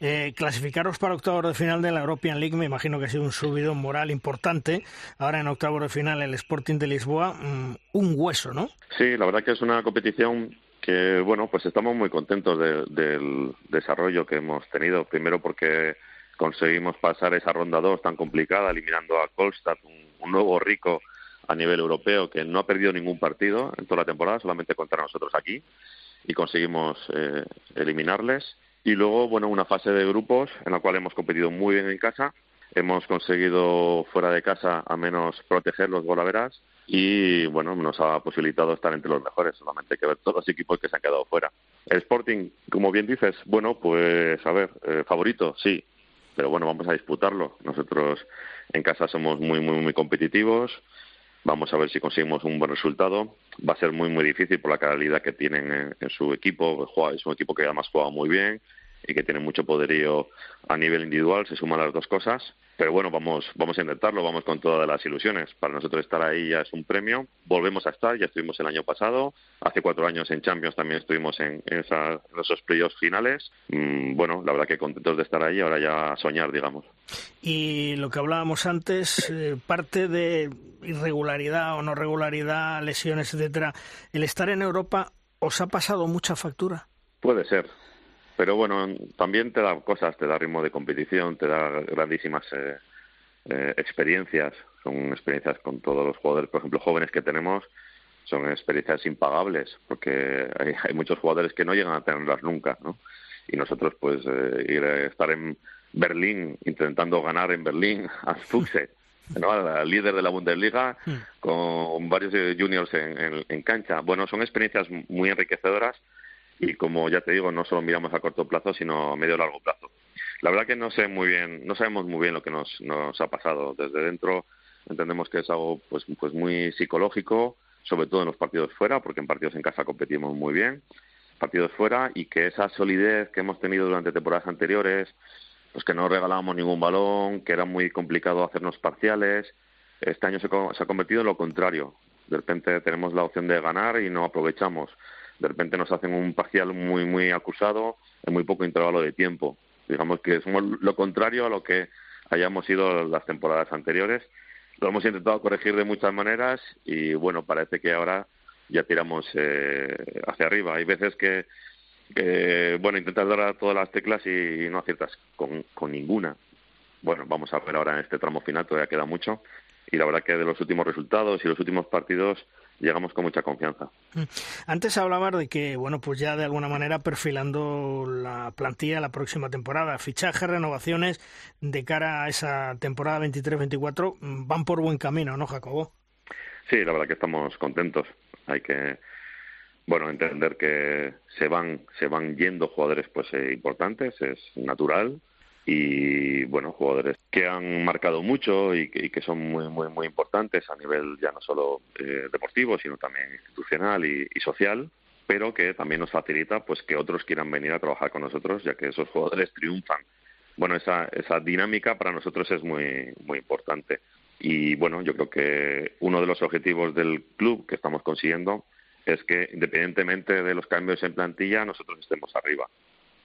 Eh, clasificaros para octavos de final de la European League me imagino que ha sido un subido moral importante. Ahora en octavos de final el Sporting de Lisboa, mm, un hueso, ¿no? Sí, la verdad que es una competición que, bueno, pues estamos muy contentos del desarrollo que hemos tenido. Primero porque conseguimos pasar esa ronda 2 tan complicada, eliminando a Kolstad, un, nuevo rico a nivel europeo que no ha perdido ningún partido en toda la temporada, solamente contra nosotros aquí, y conseguimos eh, eliminarles. Y luego, bueno, una fase de grupos en la cual hemos competido muy bien en casa. Hemos conseguido fuera de casa a menos proteger los golaveras y, bueno, nos ha posibilitado estar entre los mejores. Solamente hay que ver todos los equipos que se han quedado fuera. El Sporting, como bien dices, bueno, pues a ver, eh, favorito, sí, pero bueno, vamos a disputarlo. Nosotros en casa somos muy, muy, muy competitivos. Vamos a ver si conseguimos un buen resultado. Va a ser muy, muy difícil por la calidad que tienen en, su equipo. Es un equipo que además juega muy bien y que tiene mucho poderío a nivel individual, se suman las dos cosas. Pero bueno, vamos, vamos a intentarlo, vamos con todas las ilusiones. Para nosotros estar ahí ya es un premio. Volvemos a estar, ya estuvimos el año pasado. Hace cuatro años en Champions también estuvimos en, esos playoffs finales. Mm, bueno, la verdad que contentos de estar ahí, ahora ya soñar, digamos. Y lo que hablábamos antes, eh, parte de irregularidad o no regularidad, lesiones, etcétera, el estar en Europa, ¿os ha pasado mucha factura? Puede ser, pero bueno, también te da cosas, te da ritmo de competición, te da grandísimas eh, eh, experiencias, son experiencias con todos los jugadores, por ejemplo, jóvenes que tenemos, son experiencias impagables, porque hay, muchos jugadores que no llegan a tenerlas nunca, ¿no? Y nosotros, pues, eh, ir a estar en Berlín, intentando ganar en Berlín a Fuchse, ¿no? al líder de la Bundesliga, hmm. con varios juniors en, en cancha. Bueno, son experiencias muy enriquecedoras y como ya te digo, no solo miramos a corto plazo, sino a medio largo plazo. La verdad que no sé muy bien, no sabemos muy bien lo que nos, nos ha pasado desde dentro. Entendemos que es algo pues, pues muy psicológico, sobre todo en los partidos fuera, porque en partidos en casa competimos muy bien, partidos fuera, y que esa solidez que hemos tenido durante temporadas anteriores, pues que no regalábamos ningún balón, que era muy complicado hacernos parciales. Este año se, se ha convertido en lo contrario. De repente tenemos la opción de ganar y no aprovechamos. De repente nos hacen un parcial muy, muy acusado en muy poco intervalo de tiempo. Digamos que somos lo contrario a lo que hayamos sido las temporadas anteriores. Lo hemos intentado corregir de muchas maneras y bueno, parece que ahora ya tiramos eh, hacia arriba. Hay veces que, bueno, intentas dar a todas las teclas y no aciertas con, con ninguna. Bueno, vamos a ver ahora en este tramo final, todavía queda mucho. Y la verdad que de los últimos resultados y los últimos partidos llegamos con mucha confianza. Mm. Antes hablabas de que, bueno, pues ya de alguna manera perfilando la plantilla la próxima temporada, fichajes, renovaciones de cara a esa temporada 23-24 mm, van por buen camino, ¿no, Jacobo? Sí, la verdad que estamos contentos. Hay que, bueno, entender que se van, se van yendo jugadores pues eh, importantes, es natural y bueno jugadores que han marcado mucho y que, son muy muy muy importantes a nivel ya no solo eh, deportivo sino también institucional y, social pero que también nos facilita pues que otros quieran venir a trabajar con nosotros ya que esos jugadores triunfan. Bueno esa esa dinámica para nosotros es muy muy importante. Y bueno yo creo que uno de los objetivos del club que estamos consiguiendo es que independientemente de los cambios en plantilla nosotros estemos arriba.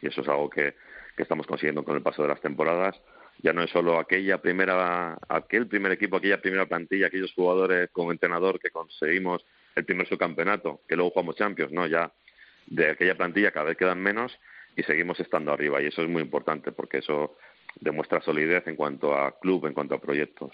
Y eso es algo que que estamos consiguiendo con el paso de las temporadas. Ya no es solo aquella primera, aquel primer equipo, aquella primera plantilla, aquellos jugadores con entrenador que conseguimos el primer subcampeonato, que luego jugamos Champions, no, ya de aquella plantilla cada vez quedan menos y seguimos estando arriba y eso es muy importante porque eso demuestra solidez en cuanto a club, en cuanto a proyectos.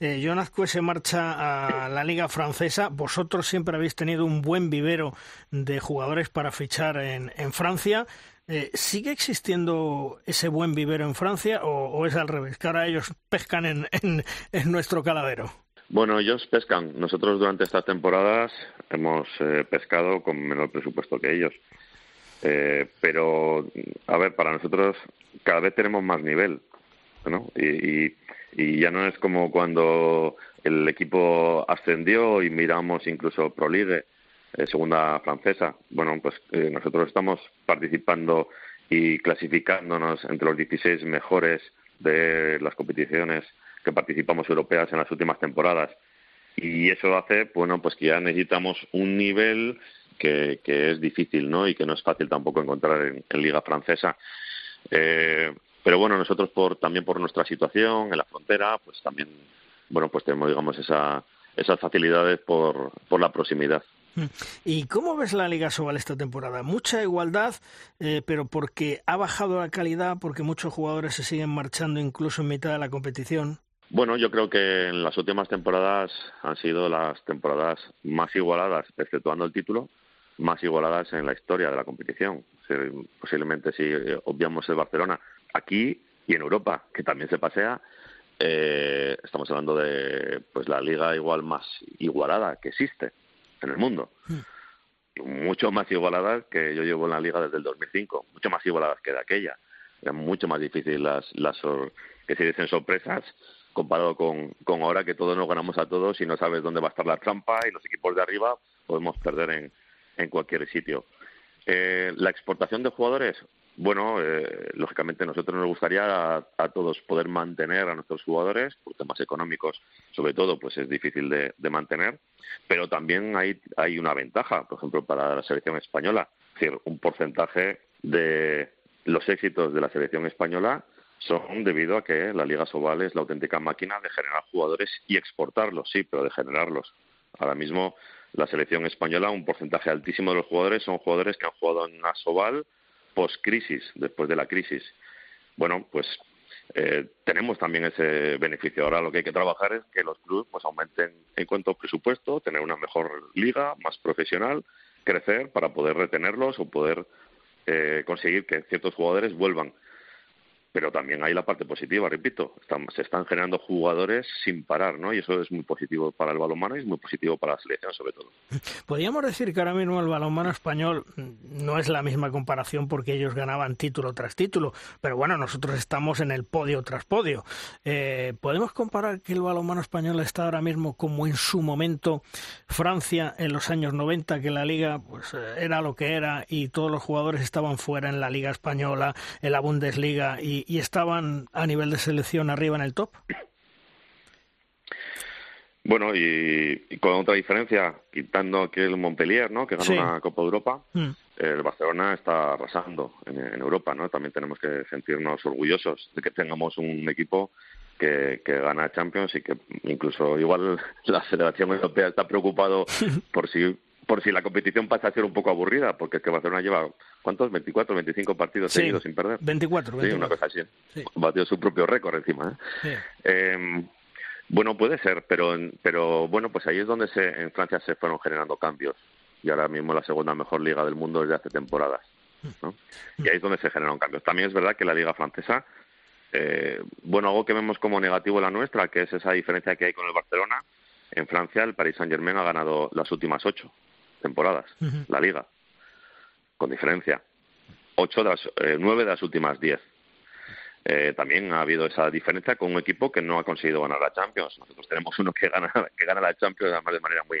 Eh, Jonas se marcha a la Liga Francesa. Vosotros siempre habéis tenido un buen vivero de jugadores para fichar en, en Francia. Eh, ¿Sigue existiendo ese buen vivero en Francia o, es al revés? Que ahora ellos pescan en, en, nuestro caladero. Bueno, ellos pescan. Nosotros durante estas temporadas hemos eh, pescado con menor presupuesto que ellos. Eh, pero, a ver, para nosotros cada vez tenemos más nivel, ¿no? Y, y, ya no es como cuando el equipo ascendió y miramos incluso Pro eh, segunda francesa. Bueno, pues eh, nosotros estamos participando y clasificándonos entre los 16 mejores de las competiciones que participamos europeas en las últimas temporadas. Y eso hace, bueno, pues que ya necesitamos un nivel que, que es difícil, ¿no? Y que no es fácil tampoco encontrar en, Liga Francesa. Eh, pero bueno, nosotros por, también por nuestra situación en la frontera, pues también, bueno, pues tenemos, digamos, esa, esas facilidades por, por la proximidad. ¿Y cómo ves la Liga Sobal esta temporada? Mucha igualdad, eh, pero porque ha bajado la calidad, porque muchos jugadores se siguen marchando incluso en mitad de la competición. Bueno, yo creo que en las últimas temporadas han sido las temporadas más igualadas, exceptuando el título, más igualadas en la historia de la competición. Posiblemente si obviamos el Barcelona aquí y en Europa, que también se pasea, eh, estamos hablando de pues la liga igual más igualada que existe en el mundo. Hmm. Mucho más igualadas que yo llevo en la liga desde el 2005, mucho más igualadas que de aquella. Era mucho más difícil las, las que se dicen sorpresas comparado con, con ahora que todos nos ganamos a todos y no sabes dónde va a estar la trampa y los equipos de arriba podemos perder en, en cualquier sitio. Eh, la exportación de jugadores, bueno, eh, lógicamente nosotros nos gustaría a, todos poder mantener a nuestros jugadores, por temas económicos, sobre todo, pues es difícil de, mantener, pero también hay, hay una ventaja, por ejemplo, para la selección española, es decir, un porcentaje de los éxitos de la selección española son debido a que la Liga Sobal es la auténtica máquina de generar jugadores y exportarlos, sí, pero de generarlos. Ahora mismo la selección española, un porcentaje altísimo de los jugadores son jugadores que han jugado en la Sobal post-crisis, después de la crisis. Bueno, pues eh, tenemos también ese beneficio. Ahora lo que hay que trabajar es que los clubes pues aumenten en cuanto presupuesto, tener una mejor liga, más profesional, crecer para poder retenerlos o poder eh, conseguir que ciertos jugadores vuelvan pero también hay la parte positiva, repito, se están generando jugadores sin parar, ¿no? Y eso es muy positivo para el balonmano y es muy positivo para la selección, sobre todo. Podríamos decir que ahora mismo el balonmano español no es la misma comparación porque ellos ganaban título tras título, pero bueno, nosotros estamos en el podio tras podio. Eh, ¿Podemos comparar que el balonmano español está ahora mismo como en su momento Francia en los años 90, que la liga pues era lo que era y todos los jugadores estaban fuera en la liga española, en la Bundesliga y y, estaban a nivel de selección arriba en el top? Bueno, y, con otra diferencia, quitando aquel Montpellier, ¿no? Que ganó una Copa de Europa, mm. el Barcelona está arrasando en, en, Europa, ¿no? También tenemos que sentirnos orgullosos de que tengamos un equipo que, que, gana Champions y que incluso igual la Federación Europea está preocupado por si por si la competición pasa a ser un poco aburrida, porque es que Barcelona lleva, ¿cuántos? 24, 25 partidos seguidos sin perder. 24, 24. Sí, una cosa así. Sí. Batió su propio récord encima. ¿eh? Eh, bueno, puede ser, pero, pero bueno, pues ahí es donde se, en Francia se fueron generando cambios. Y ahora mismo la segunda mejor liga del mundo desde hace temporadas. ¿no? Y ahí es donde se generaron cambios. También es verdad que la liga francesa eh, bueno, algo que vemos como negativo la nuestra, que es esa diferencia que hay con el Barcelona. En Francia, el Paris Saint-Germain ha ganado las últimas ocho temporadas, la Liga, con diferencia. Ocho de las, eh, nueve de las últimas diez. Eh, también ha habido esa diferencia con un equipo que no ha conseguido ganar la Champions. Nosotros tenemos uno que gana, que gana la Champions además de manera muy,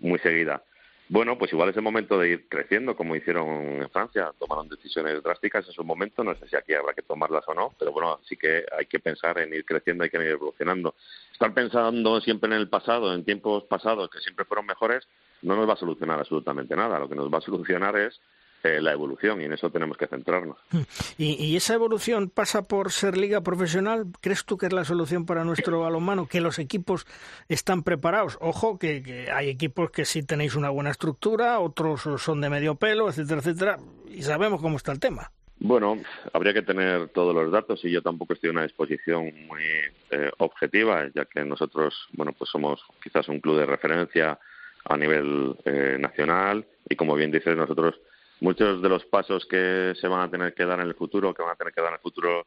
muy seguida. Bueno, pues igual es el momento de ir creciendo, como hicieron en Francia. Tomaron decisiones drásticas en su momento. No sé si aquí habrá que tomarlas o no, pero bueno, sí que hay que pensar en ir creciendo, hay que ir evolucionando. Estar pensando siempre en el pasado, en tiempos pasados que siempre fueron mejores, no nos va a solucionar absolutamente nada. Lo que nos va a solucionar es eh, la evolución y en eso tenemos que centrarnos. ¿Y, esa evolución pasa por ser liga profesional? ¿Crees tú que es la solución para nuestro balonmano? ¿Que los equipos están preparados? Ojo, que, hay equipos que sí tenéis una buena estructura, otros son de medio pelo, etcétera, etcétera, y sabemos cómo está el tema. Bueno, habría que tener todos los datos y yo tampoco estoy en una disposición muy eh, objetiva, ya que nosotros, bueno, pues somos quizás un club de referencia a nivel eh, nacional y como bien dices, nosotros muchos de los pasos que se van a tener que dar en el futuro, que van a tener que dar en el futuro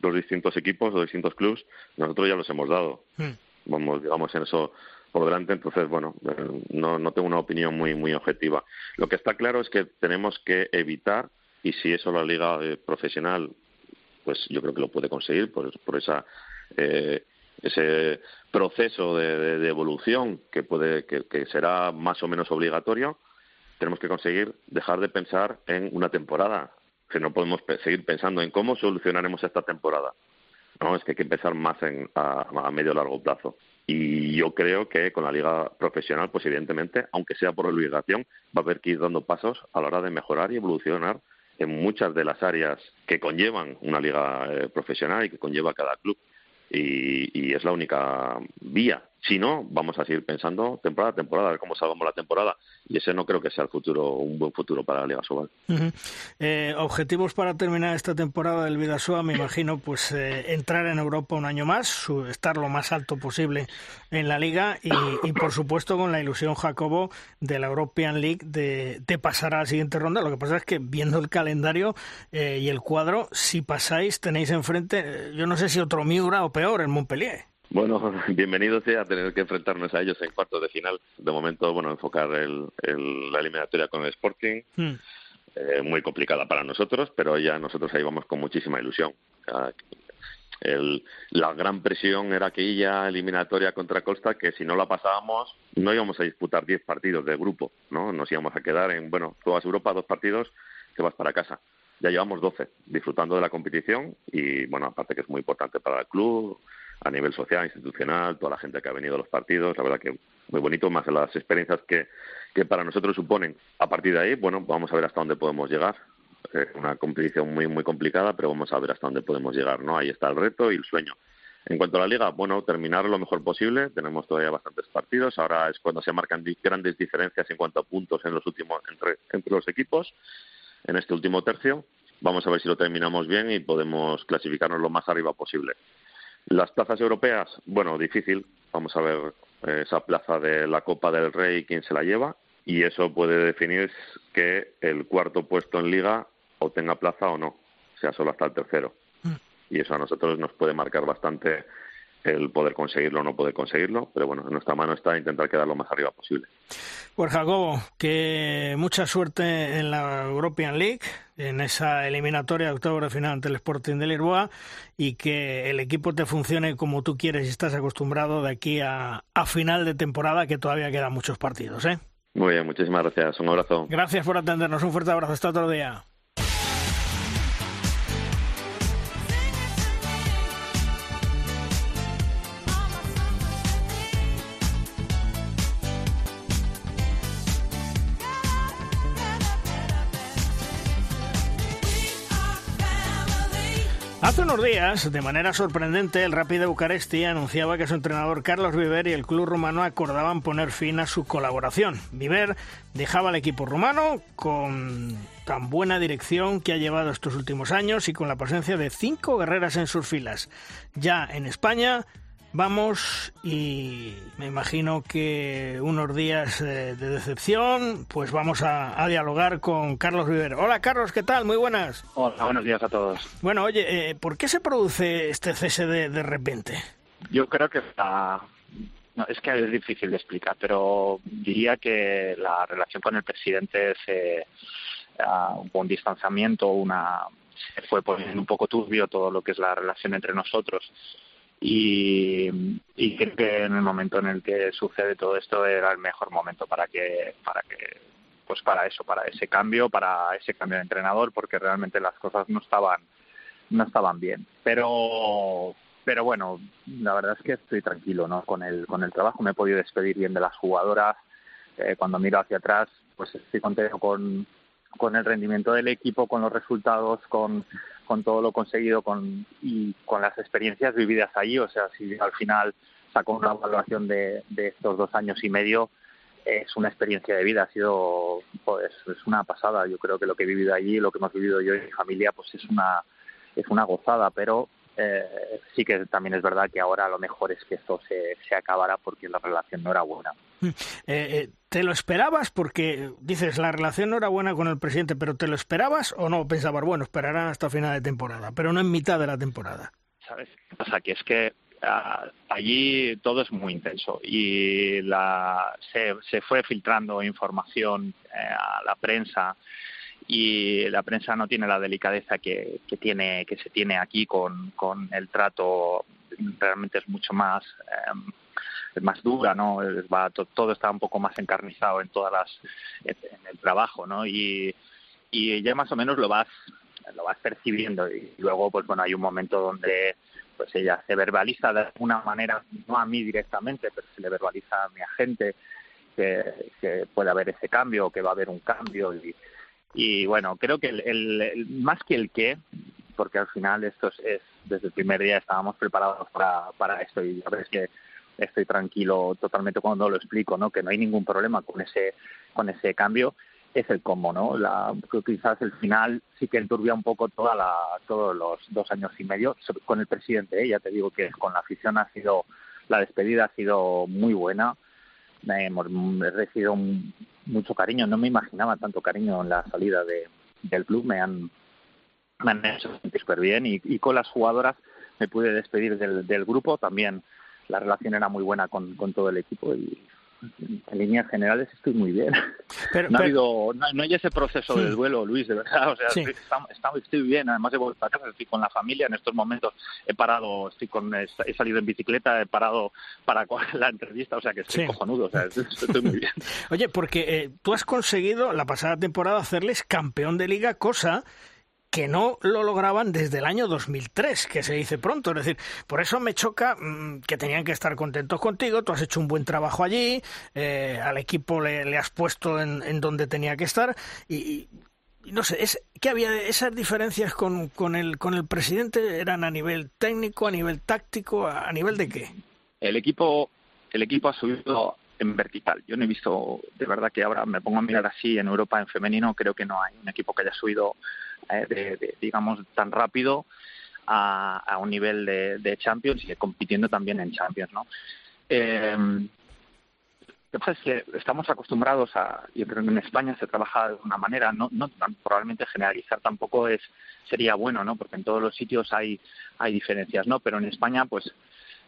los distintos equipos, los distintos clubes, nosotros ya los hemos dado. Hmm. Vamos, digamos, en eso por delante, entonces, bueno, eh, no, no tengo una opinión muy, muy objetiva. Lo que está claro es que tenemos que evitar, y si eso la liga eh, profesional, pues yo creo que lo puede conseguir por, por esa, eh, ese proceso de, de, evolución que, puede, que, será más o menos obligatorio, tenemos que conseguir dejar de pensar en una temporada, que no podemos seguir pensando en cómo solucionaremos esta temporada. No, es que hay que pensar más en, a, a medio largo plazo. Y yo creo que con la liga profesional, pues evidentemente, aunque sea por obligación, va a haber que ir dando pasos a la hora de mejorar y evolucionar en muchas de las áreas que conllevan una liga eh, profesional y que conlleva cada club. Y, y, es la única vía si no, vamos a seguir pensando temporada a temporada, a ver cómo salgamos la temporada. Y ese no creo que sea el futuro, un buen futuro para la Liga Sobal. Eh, objetivos para terminar esta temporada del Vidasoa, me imagino, pues eh, entrar en Europa un año más, estar lo más alto posible en la Liga y, por supuesto, con la ilusión, Jacobo, de la European League de, pasar a la siguiente ronda. Lo que pasa es que viendo el calendario eh, y el cuadro, si pasáis, tenéis enfrente, yo no sé si otro Miura o peor, el Montpellier. Bueno, bienvenido sea a tener que enfrentarnos a ellos en cuartos de final. De momento, bueno, enfocar el, la eliminatoria con el Sporting. Eh, muy complicada para nosotros, pero ya nosotros ahí vamos con muchísima ilusión. la gran presión era aquella eliminatoria contra Costa, que si no la pasábamos, no íbamos a disputar 10 partidos de grupo, ¿no? Nos íbamos a quedar en, bueno, todas Europa, dos partidos, que vas para casa. Ya llevamos 12, disfrutando de la competición y, bueno, aparte que es muy importante para el club, a nivel social, institucional, toda la gente que ha venido a los partidos, la verdad que muy bonito, más las experiencias que, que para nosotros suponen. A partir de ahí, bueno, vamos a ver hasta dónde podemos llegar. Una competición muy, muy complicada, pero vamos a ver hasta dónde podemos llegar, ¿no? Ahí está el reto y el sueño. En cuanto a la liga, bueno, terminar lo mejor posible. Tenemos todavía bastantes partidos. Ahora es cuando se marcan grandes diferencias en cuanto a puntos en los últimos entre, entre los equipos en este último tercio. Vamos a ver si lo terminamos bien y podemos clasificarnos lo más arriba posible. Las plazas europeas, bueno, difícil. Vamos a ver eh, esa plaza de la Copa del Rey, quién se la lleva. Y eso puede definir que el cuarto puesto en liga o tenga plaza o no, sea solo hasta el tercero. Mm. Y eso a nosotros nos puede marcar bastante el poder conseguirlo o no poder conseguirlo, pero bueno, en nuestra mano está intentar quedar lo más arriba posible. Pues Jacobo, que mucha suerte en la European League, en esa eliminatoria de octavo final ante el Sporting de Lisboa y que el equipo te funcione como tú quieres y estás acostumbrado de aquí a, a final de temporada, que todavía quedan muchos partidos. ¿eh? Muy bien, muchísimas gracias. Un abrazo. Gracias por atendernos. Un fuerte abrazo. Hasta otro día. Hace unos días, de manera sorprendente, el Rapid Bucaresti anunciaba que su entrenador Carlos Viver y el club rumano acordaban poner fin a su colaboración. Viver dejaba al equipo rumano con tan buena dirección que ha llevado estos últimos años y con la presencia de cinco guerreras en sus filas. Ya en España, Vamos y me imagino que unos días eh, de decepción, pues vamos a, dialogar con Carlos Rivero. Hola Carlos, ¿qué tal? Muy buenas. Hola, buenos días a todos. Bueno, oye, eh, ¿por qué se produce este cese de, repente? Yo creo que no, es que es difícil de explicar, pero diría que la relación con el presidente es eh, un distanciamiento, una se fue poniendo un poco turbio todo lo que es la relación entre nosotros y, creo que en el momento en el que sucede todo esto era el mejor momento para que para que pues para eso para ese cambio para ese cambio de entrenador porque realmente las cosas no estaban no estaban bien. Pero pero bueno la verdad es que estoy tranquilo no con el con el trabajo. Me he podido despedir bien de las jugadoras. Eh, cuando miro hacia atrás pues estoy contento con con el rendimiento del equipo con los resultados con con todo lo conseguido con, y con las experiencias vividas allí. O sea, si al final saco una evaluación de, de estos dos años y medio, es una experiencia de vida, ha sido pues es una pasada. Yo creo que lo que he vivido allí, lo que hemos vivido yo y mi familia, pues es una es una gozada, pero eh, sí que también es verdad que ahora lo mejor es que esto se, se acabara porque la relación no era buena. Mm. Eh, eh, ¿Te lo esperabas? Porque dices, la relación no era buena con el presidente, pero ¿te lo esperabas o no? Pensabas, bueno, esperarán hasta final de temporada, pero no en mitad de la temporada. ¿Sabes qué pasa? Que es que ah, allí todo es muy intenso y la, se, se fue filtrando información a la prensa y la prensa no tiene la delicadeza que, que tiene que se tiene aquí con, con el trato realmente es mucho más es más dura no va, todo está un poco más encarnizado en todas las en el trabajo no y, y ya más o menos lo vas lo vas percibiendo y luego pues bueno hay un momento donde pues ella se verbaliza de alguna manera no a mí directamente pero se le verbaliza a mi agente que, que puede haber ese cambio que va a haber un cambio y y bueno, creo que el, más que el qué, porque al final esto es, desde el primer día estábamos preparados para, para esto y ya ves que estoy tranquilo totalmente cuando lo explico, ¿no? Que no hay ningún problema con ese con ese cambio es el cómo, ¿no? La, quizás el final sí que enturbia un poco toda la, todos los dos años y medio con el presidente. ¿eh? Ya te digo que con la afición ha sido, la despedida ha sido muy buena. Hemos recibido mucho cariño. No me imaginaba tanto cariño en la salida de, del club. Me han, me han hecho sentir súper bien y, y, con las jugadoras me pude despedir del, del grupo. También la relación era muy buena con, con todo el equipo y en líneas generales estoy muy bien. Pero, no, ha habido, no, hay ese proceso de duelo, Luis, de verdad. O sea, estoy, estoy, bien. Además he vuelto a casa, estoy con la familia. En estos momentos he parado, estoy con, he salido en bicicleta, he parado para la entrevista. O sea, que estoy cojonudo. O sea, estoy muy bien. Oye, porque eh, tú has conseguido la pasada temporada hacerles campeón de liga, cosa que no lo lograban desde el año 2003, que se dice pronto. Es decir, por eso me choca mm, que tenían que estar contentos contigo. Tú has hecho un buen trabajo allí, eh, al equipo le, has puesto en, donde tenía que estar y, no sé, es que había esas diferencias con, con, el, con el presidente eran a nivel técnico, a nivel táctico, a, nivel de qué? El equipo, el equipo ha subido en vertical. Yo no he visto, de verdad que ahora me pongo a mirar así en Europa en femenino, creo que no hay un equipo que haya subido eh, de, digamos, tan rápido a, a un nivel de, de, Champions y compitiendo también en Champions, ¿no? Eh, que estamos acostumbrados a, yo creo que en España se trabaja de una manera, no, no probablemente generalizar tampoco es sería bueno, ¿no? Porque en todos los sitios hay hay diferencias, ¿no? Pero en España, pues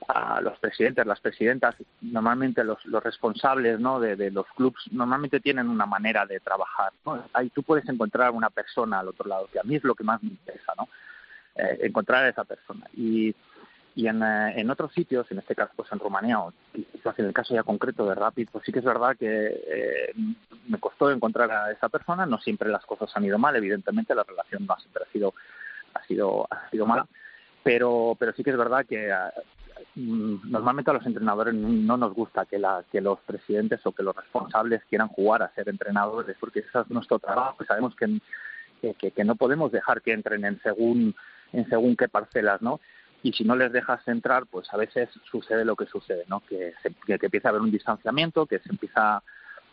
a los presidentes, las presidentas, normalmente los, los responsables ¿no? de, los clubes normalmente tienen una manera de trabajar. ¿no? Ahí tú puedes encontrar una persona al otro lado, que a mí es lo que más me interesa, ¿no? Eh, encontrar a esa persona. Y, y en, eh, en, otros sitios, en este caso pues en Rumanía, o en el caso ya concreto de Rapid, pues sí que es verdad que eh, me costó encontrar a esa persona, no siempre las cosas han ido mal, evidentemente la relación no siempre ha sido, ha sido, ha sido mala, pero, pero sí que es verdad que Mm, normalmente a los entrenadores no nos gusta que, la, que los presidentes o que los responsables quieran jugar a ser entrenadores, porque eso es nuestro trabajo. Sabemos que, que, que no podemos dejar que entren en según en según qué parcelas, ¿no? Y si no les dejas entrar, pues a veces sucede lo que sucede, ¿no? Que, que, empieza a haber un distanciamiento, que se empieza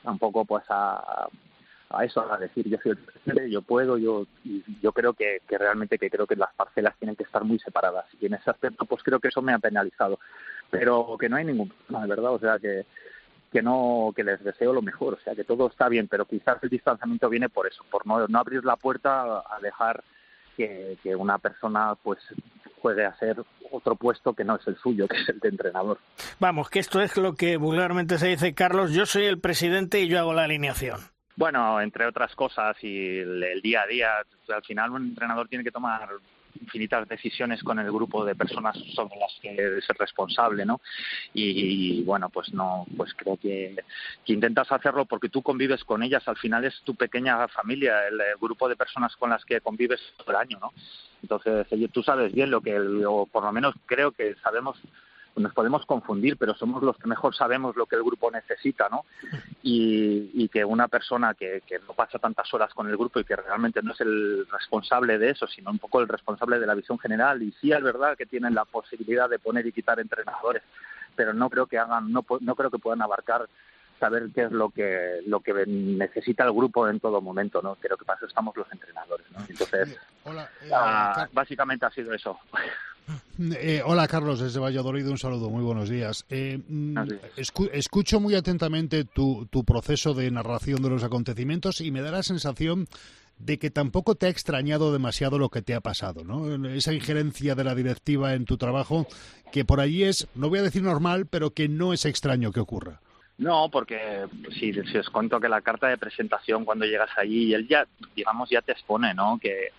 un poco pues a, a eso, a decir yo soy el presidente, yo puedo, yo yo creo que, que, realmente que creo que las parcelas tienen que estar muy separadas y en ese aspecto pues creo que eso me ha penalizado, pero que no hay ningún problema, de verdad, o sea que que no que les deseo lo mejor, o sea que todo está bien, pero quizás el distanciamiento viene por eso, por no, no abrir la puerta a dejar que, que una persona pues puede hacer otro puesto que no es el suyo, que es el de entrenador. Vamos, que esto es lo que vulgarmente se dice, Carlos, yo soy el presidente y yo hago la alineación. Bueno, entre otras cosas y el, día a día, al final un entrenador tiene que tomar infinitas decisiones con el grupo de personas sobre las que es responsable, ¿no? Y, bueno, pues no, pues creo que, intentas hacerlo porque tú convives con ellas, al final es tu pequeña familia, el, grupo de personas con las que convives todo el año, ¿no? Entonces, tú sabes bien lo que, o por lo menos creo que sabemos nos podemos confundir, pero somos los que mejor sabemos lo que el grupo necesita, ¿no? Y, y que una persona que, que, no pasa tantas horas con el grupo y que realmente no es el responsable de eso, sino un poco el responsable de la visión general, y sí es verdad que tienen la posibilidad de poner y quitar entrenadores, pero no creo que hagan, no, no creo que puedan abarcar saber qué es lo que lo que necesita el grupo en todo momento, ¿no? Creo que para eso estamos los entrenadores, ¿no? Entonces, Hola, eh, ah, básicamente ha sido eso. Eh, hola Carlos, desde Valladolid, un saludo, muy buenos días. Eh, mm, escucho muy atentamente tu, tu proceso de narración de los acontecimientos y me da la sensación de que tampoco te ha extrañado demasiado lo que te ha pasado, ¿no? Esa injerencia de la directiva en tu trabajo, que por allí es, no voy a decir normal, pero que no es extraño que ocurra. No, porque si, si os cuento que la carta de presentación cuando llegas allí, él ya, digamos, ya te expone, ¿no? Que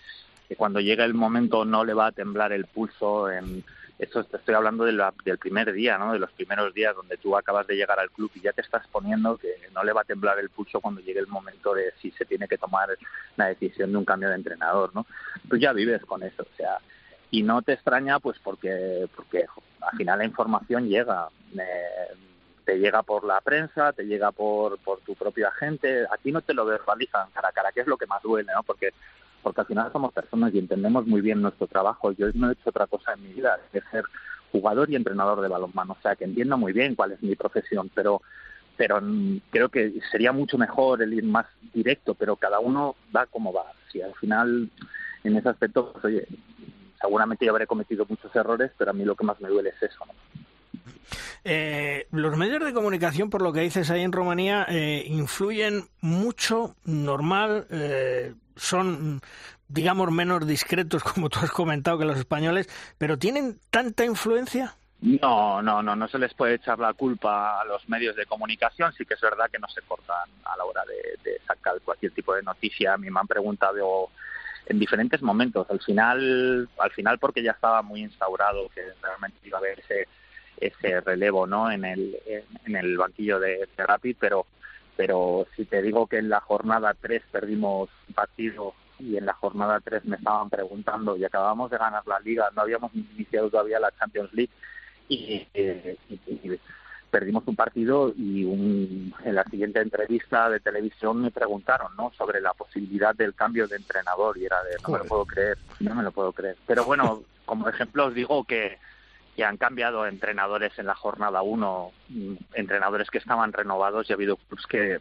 que cuando llega el momento no le va a temblar el pulso. En, esto te estoy hablando de del primer día, ¿no? de los primeros días donde tú acabas de llegar al club y ya te estás poniendo que no le va a temblar el pulso cuando llegue el momento de si se tiene que tomar la decisión de un cambio de entrenador. ¿no? Tú ya vives con eso. O sea, y no te extraña pues porque, porque al final la información llega. Eh, te llega por la prensa, te llega por, por tu propio agente, aquí no te lo verbalizan cara a cara, que es lo que más duele, ¿no? Porque porque al final somos personas y entendemos muy bien nuestro trabajo. Yo no he hecho otra cosa en mi vida que ser jugador y entrenador de balonmano, o sea que entiendo muy bien cuál es mi profesión, pero pero creo que sería mucho mejor el ir más directo, pero cada uno va como va. Si al final en ese aspecto, pues, oye, seguramente yo habré cometido muchos errores, pero a mí lo que más me duele es eso. Eh, los medios de comunicación, por lo que dices ahí en Rumanía, eh, influyen mucho, normal, eh, son, digamos, menos discretos, como tú has comentado, que los españoles, pero ¿tienen tanta influencia? No, no, no, no se les puede echar la culpa a los medios de comunicación. Sí que es verdad que no se cortan a la hora de, sacar cualquier tipo de noticia. A mí me han preguntado en diferentes momentos. Al final, al final porque ya estaba muy instaurado que realmente iba a haber ese, ese relevo, ¿no? En el, en el banquillo de, de Rapid, pero pero si te digo que en la jornada 3 perdimos un partido y en la jornada 3 me estaban preguntando y acabamos de ganar la liga, no habíamos iniciado todavía la Champions League y, perdimos un partido y un, en la siguiente entrevista de televisión me preguntaron ¿no? sobre la posibilidad del cambio de entrenador y era de no me lo puedo creer, no me lo puedo creer. Pero bueno, como ejemplo os digo que que han cambiado entrenadores en la jornada 1, mm, entrenadores que estaban renovados y ha habido clubs que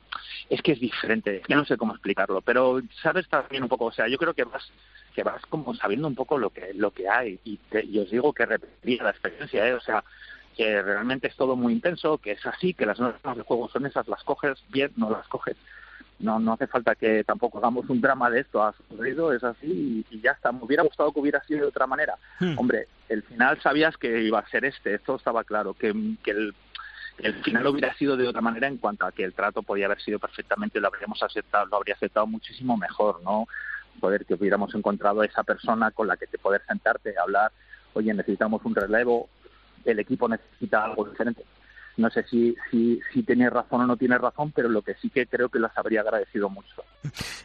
es que es diferente, ya no sé cómo explicarlo, pero sabes también un poco, o sea, yo creo que vas que vas como sabiendo un poco lo que lo que hay y, os digo que repetiría la experiencia, ¿eh? o sea, que realmente es todo muy intenso, que es así, que las normas de juego son esas, las coges bien, no las coges no no hace falta que tampoco hagamos un drama de esto, ha sucedido, es así y, ya está. Me hubiera gustado que hubiera sido de otra manera. Hmm. Hombre, el final sabías que iba a ser este, esto estaba claro, que, que el, el final hubiera sido de otra manera en cuanto a que el trato podía haber sido perfectamente, lo habríamos aceptado, lo habría aceptado muchísimo mejor, ¿no? Poder que hubiéramos encontrado a esa persona con la que te poder sentarte, hablar, oye, necesitamos un relevo, el equipo necesita algo diferente no sé si, si, si tiene razón o no tiene razón, pero lo que sí que creo que las habría agradecido mucho.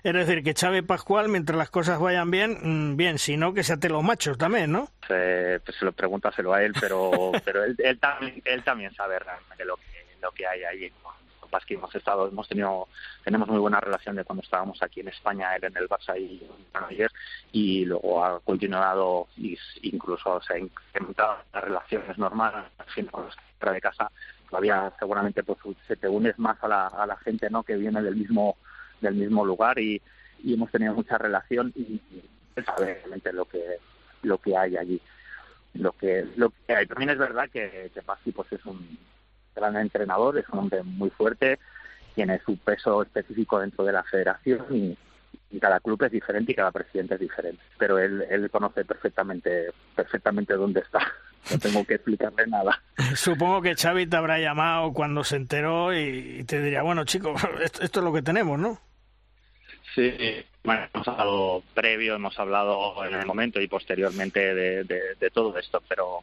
Es decir, que Chávez Pascual, mientras las cosas vayan bien, mm, bien, si no, que se ate los machos también, ¿no? pues se lo pregúntaselo a él, pero, pero él, él, también, él también sabe realmente lo que, lo que hay ahí etapas que hemos estado, hemos tenido, tenemos muy buena relación de cuando estábamos aquí en España, él en el Barça y ayer, y luego ha continuado y incluso se ha incrementado las relaciones normales, al fin de casa, todavía seguramente pues se te unes más a la, a la gente no que viene del mismo del mismo lugar y, y hemos tenido mucha relación y, él sabe realmente lo que lo que hay allí. Lo que lo que hay. También es verdad que, que Pasti pues es un gran entrenador es un hombre muy fuerte tiene su peso específico dentro de la federación y, y cada club es diferente y cada presidente es diferente pero él él conoce perfectamente perfectamente dónde está no tengo que explicarle nada. Supongo que Xavi te habrá llamado cuando se enteró y te diría, bueno, chicos, esto, es lo que tenemos, ¿no? Sí, bueno, hemos hablado previo, hemos hablado en el momento y posteriormente de, de, todo esto, pero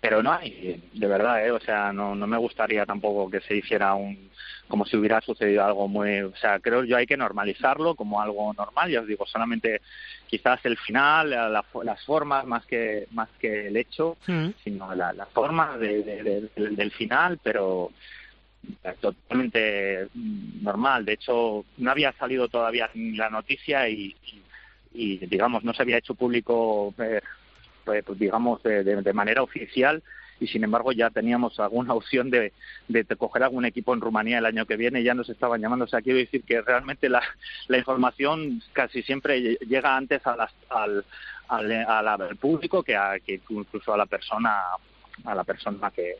pero no hay, de verdad, ¿eh? o sea, no, no me gustaría tampoco que se hiciera un, como si hubiera sucedido algo muy, o sea, creo yo hay que normalizarlo como algo normal, ya os digo, solamente quizás el final, las formas más que más que el hecho, mm. sino la, la forma de, del final, pero totalmente normal. De hecho, no había salido todavía la noticia y, y, digamos, no se había hecho público, eh, pues, digamos, de, de manera oficial y sin embargo ya teníamos alguna opción de, de, coger algún equipo en Rumanía el año que viene ya nos estaban llamando. O sea, quiero decir que realmente la, la información casi siempre llega antes a las, al, al, público que, a, que incluso a la persona a la persona que,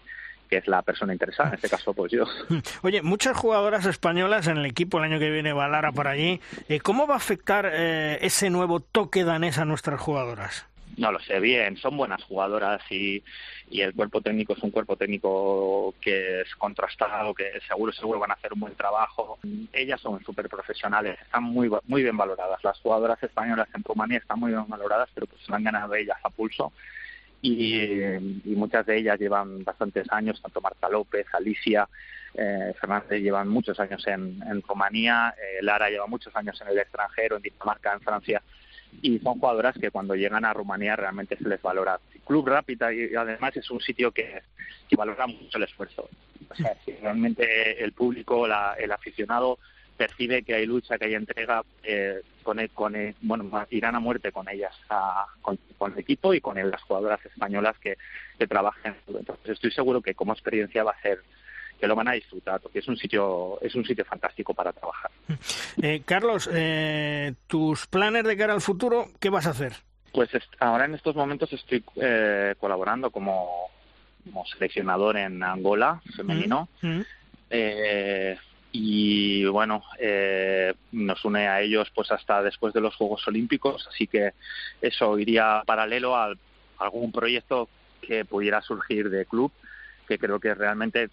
que es la persona interesada, en este caso pues yo. Oye, muchas jugadoras españolas en el equipo el año que viene va Lara por allí. Eh, ¿Cómo va a afectar eh, ese nuevo toque danés a nuestras jugadoras? No lo sé bien, son buenas jugadoras y, y el cuerpo técnico es un cuerpo técnico que es contrastado, que seguro seguro van a hacer un buen trabajo. Ellas son súper profesionales, están muy muy bien valoradas. Las jugadoras españolas en Rumanía están muy bien valoradas, pero pues se han ganado ellas a pulso. Y, muchas de ellas llevan bastantes años, tanto Marta López, Alicia, eh, Fernández llevan muchos años en, Rumanía, eh, Lara lleva muchos años en el extranjero, en Dinamarca, en Francia y son jugadoras que cuando llegan a Rumanía realmente se les valora. Club Rápida y además es un sitio que, valora mucho el esfuerzo. O sea, realmente el público, el aficionado percibe que hay lucha, que hay entrega, eh, con, con bueno, irán a muerte con ellas, con, el equipo y con las jugadoras españolas que. Entonces estoy seguro que como experiencia va a ser que lo van a disfrutar, porque es un sitio, es un sitio fantástico para trabajar. Eh, Carlos, eh, tus planes de cara al futuro, ¿qué vas a hacer? Pues ahora en estos momentos estoy eh, colaborando como, como, seleccionador en Angola femenino. Mm. Eh, y bueno, eh, nos une a ellos pues hasta después de los Juegos Olímpicos, así que eso iría paralelo a algún proyecto que pudiera surgir de club que creo que realmente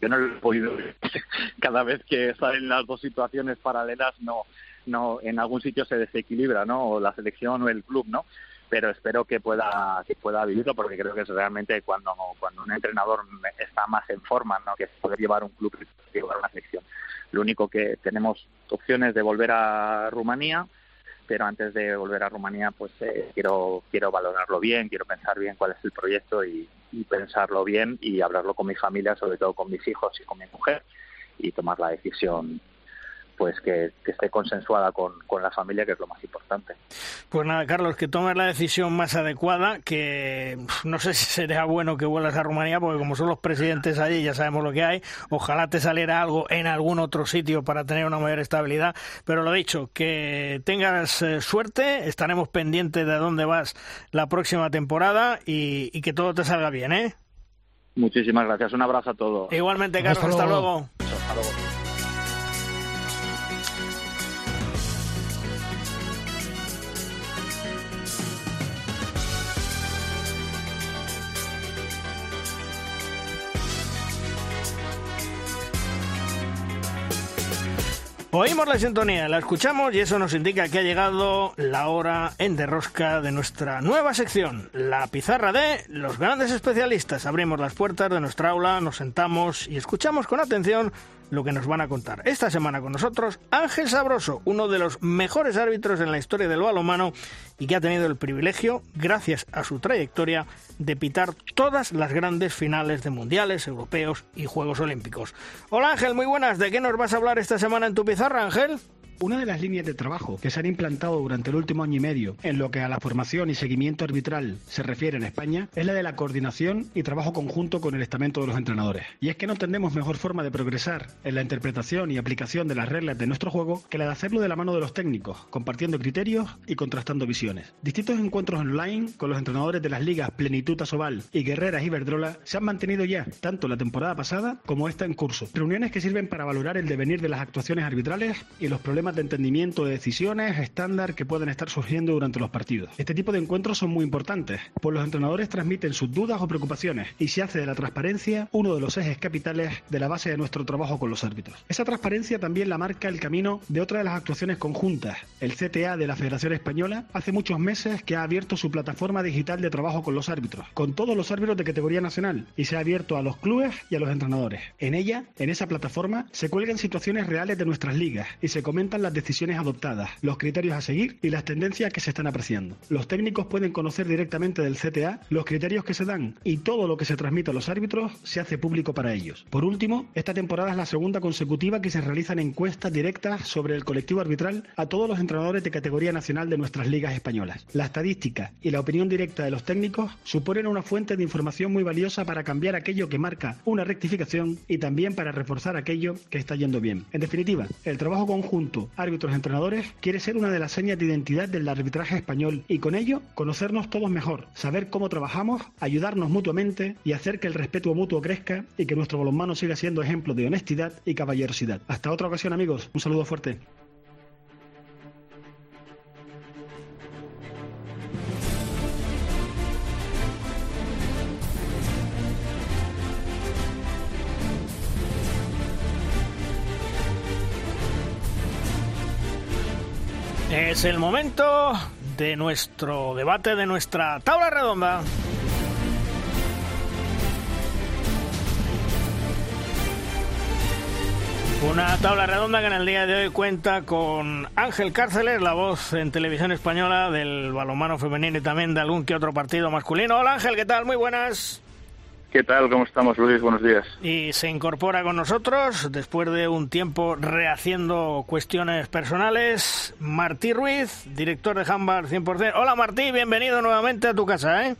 yo no lo he podido cada vez que salen las dos situaciones paralelas no no en algún sitio se desequilibra no o la selección o el club no pero espero que pueda que pueda vivirlo porque creo que es realmente cuando cuando un entrenador está más en forma no que poder llevar un club y llevar una selección. Lo único que tenemos opciones de volver a Rumanía pero antes de volver a Rumanía pues eh, quiero quiero valorarlo bien quiero pensar bien cuál es el proyecto y, y pensarlo bien y hablarlo con mi familia sobre todo con mis hijos y con mi mujer y tomar la decisión pues que, esté consensuada con, la familia, que es lo más importante. Pues nada, Carlos, que tomes la decisión más adecuada, que no sé si sería bueno que vuelvas a Rumanía, porque como son los presidentes allí, ya sabemos lo que hay, ojalá te saliera algo en algún otro sitio para tener una mayor estabilidad, pero lo dicho, que tengas eh, suerte, estaremos pendientes de dónde vas la próxima temporada y, que todo te salga bien, ¿eh? Muchísimas gracias, un abrazo a todos. Igualmente, Carlos, Hasta luego. Hasta luego. Oímos la sintonía, la escuchamos y eso nos indica que ha llegado la hora en derrosca de nuestra nueva sección, la pizarra de los grandes especialistas. Abrimos las puertas de nuestra aula, nos sentamos y escuchamos con atención lo que nos van a contar. Esta semana con nosotros Ángel Sabroso, uno de los mejores árbitros en la historia del balonmano y que ha tenido el privilegio, gracias a su trayectoria, de pitar todas las grandes finales de mundiales, europeos y Juegos Olímpicos. Hola Ángel, muy buenas. ¿De qué nos vas a hablar esta semana en tu pizarra, Ángel? Una de las líneas de trabajo que se han implantado durante el último año y medio en lo que a la formación y seguimiento arbitral se refiere en España es la de la coordinación y trabajo conjunto con el estamento de los entrenadores. Y es que no tenemos mejor forma de progresar en la interpretación y aplicación de las reglas de nuestro juego que la de hacerlo de la mano de los técnicos, compartiendo criterios y contrastando visiones. Distintos encuentros online con los entrenadores de las ligas Plenitud Asobal y Guerreras Iberdrola se han mantenido ya, tanto la temporada pasada como esta en curso. Reuniones que sirven para valorar el devenir de las actuaciones arbitrales y los problemas de entendimiento de decisiones estándar que pueden estar surgiendo durante los partidos. Este tipo de encuentros son muy importantes, pues los entrenadores transmiten sus dudas o preocupaciones y se hace de la transparencia uno de los ejes capitales de la base de nuestro trabajo con los árbitros. Esa transparencia también la marca el camino de otra de las actuaciones conjuntas. El CTA de la Federación Española hace muchos meses que ha abierto su plataforma digital de trabajo con los árbitros, con todos los árbitros de categoría nacional, y se ha abierto a los clubes y a los entrenadores. En ella, en esa plataforma, se cuelgan situaciones reales de nuestras ligas y se comentan las decisiones adoptadas, los criterios a seguir y las tendencias que se están apreciando. Los técnicos pueden conocer directamente del CTA los criterios que se dan y todo lo que se transmite a los árbitros se hace público para ellos. Por último, esta temporada es la segunda consecutiva que se realizan encuestas directas sobre el colectivo arbitral a todos los entrenadores de categoría nacional de nuestras ligas españolas. La estadística y la opinión directa de los técnicos suponen una fuente de información muy valiosa para cambiar aquello que marca una rectificación y también para reforzar aquello que está yendo bien. En definitiva, el trabajo conjunto árbitros entrenadores, quiere ser una de las señas de identidad del arbitraje español y con ello conocernos todos mejor, saber cómo trabajamos, ayudarnos mutuamente y hacer que el respeto mutuo crezca y que nuestro balonmano siga siendo ejemplo de honestidad y caballerosidad. Hasta otra ocasión amigos, un saludo fuerte. Es el momento de nuestro debate, de nuestra tabla redonda. Una tabla redonda que en el día de hoy cuenta con Ángel Cárceles, la voz en televisión española del balonmano femenino y también de algún que otro partido masculino. Hola Ángel, ¿qué tal? Muy buenas. ¿Qué tal? ¿Cómo estamos, Luis? Buenos días. Y se incorpora con nosotros, después de un tiempo rehaciendo cuestiones personales, Martí Ruiz, director de Handbar 100%. Hola Martí, bienvenido nuevamente a tu casa, ¿eh?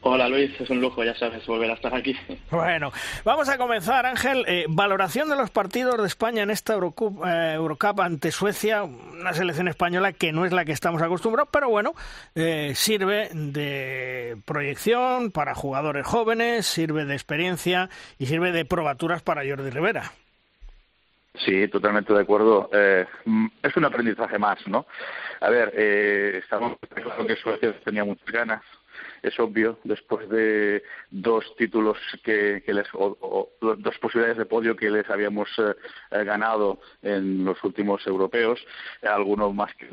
Hola Luis, es un lujo, ya sabes, volver a estar aquí. Bueno, vamos a comenzar, Ángel. Eh, valoración de los partidos de España en esta Eurocup, eh, Eurocup ante Suecia, una selección española que no es la que estamos acostumbrados, pero bueno, eh, sirve de proyección para jugadores jóvenes, sirve de experiencia y sirve de probaturas para Jordi Rivera. Sí, totalmente de acuerdo. es un aprendizaje más, ¿no? A ver, estamos claro que Suecia tenía muchas ganas, es obvio, después de dos títulos que, les, o, dos posibilidades de podio que les habíamos eh, eh, ganado en los últimos europeos, alguno más que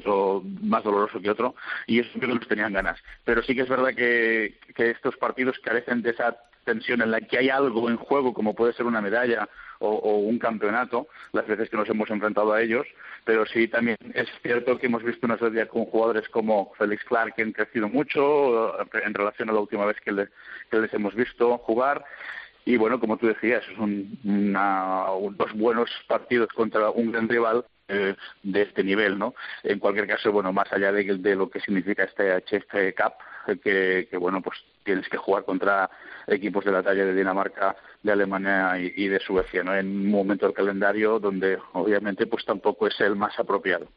más doloroso que otro, y es obvio que los tenían ganas. Pero sí que es verdad que, que estos partidos carecen de esa tensión en la que hay algo en juego, como puede ser una medalla o, un campeonato, las veces que nos hemos enfrentado a ellos, pero sí también es cierto que hemos visto una serie con jugadores como Félix Clark que han crecido mucho en relación a la última vez que, les hemos visto jugar. Y bueno, como tú decías, son dos buenos partidos contra un gran rival eh, de este nivel, ¿no? En cualquier caso, bueno, más allá de, de lo que significa este HF Cup, que, que, bueno, pues tienes que jugar contra equipos de la talla de Dinamarca, de Alemania y, de Suecia, ¿no? En un momento del calendario donde obviamente pues tampoco es el más apropiado.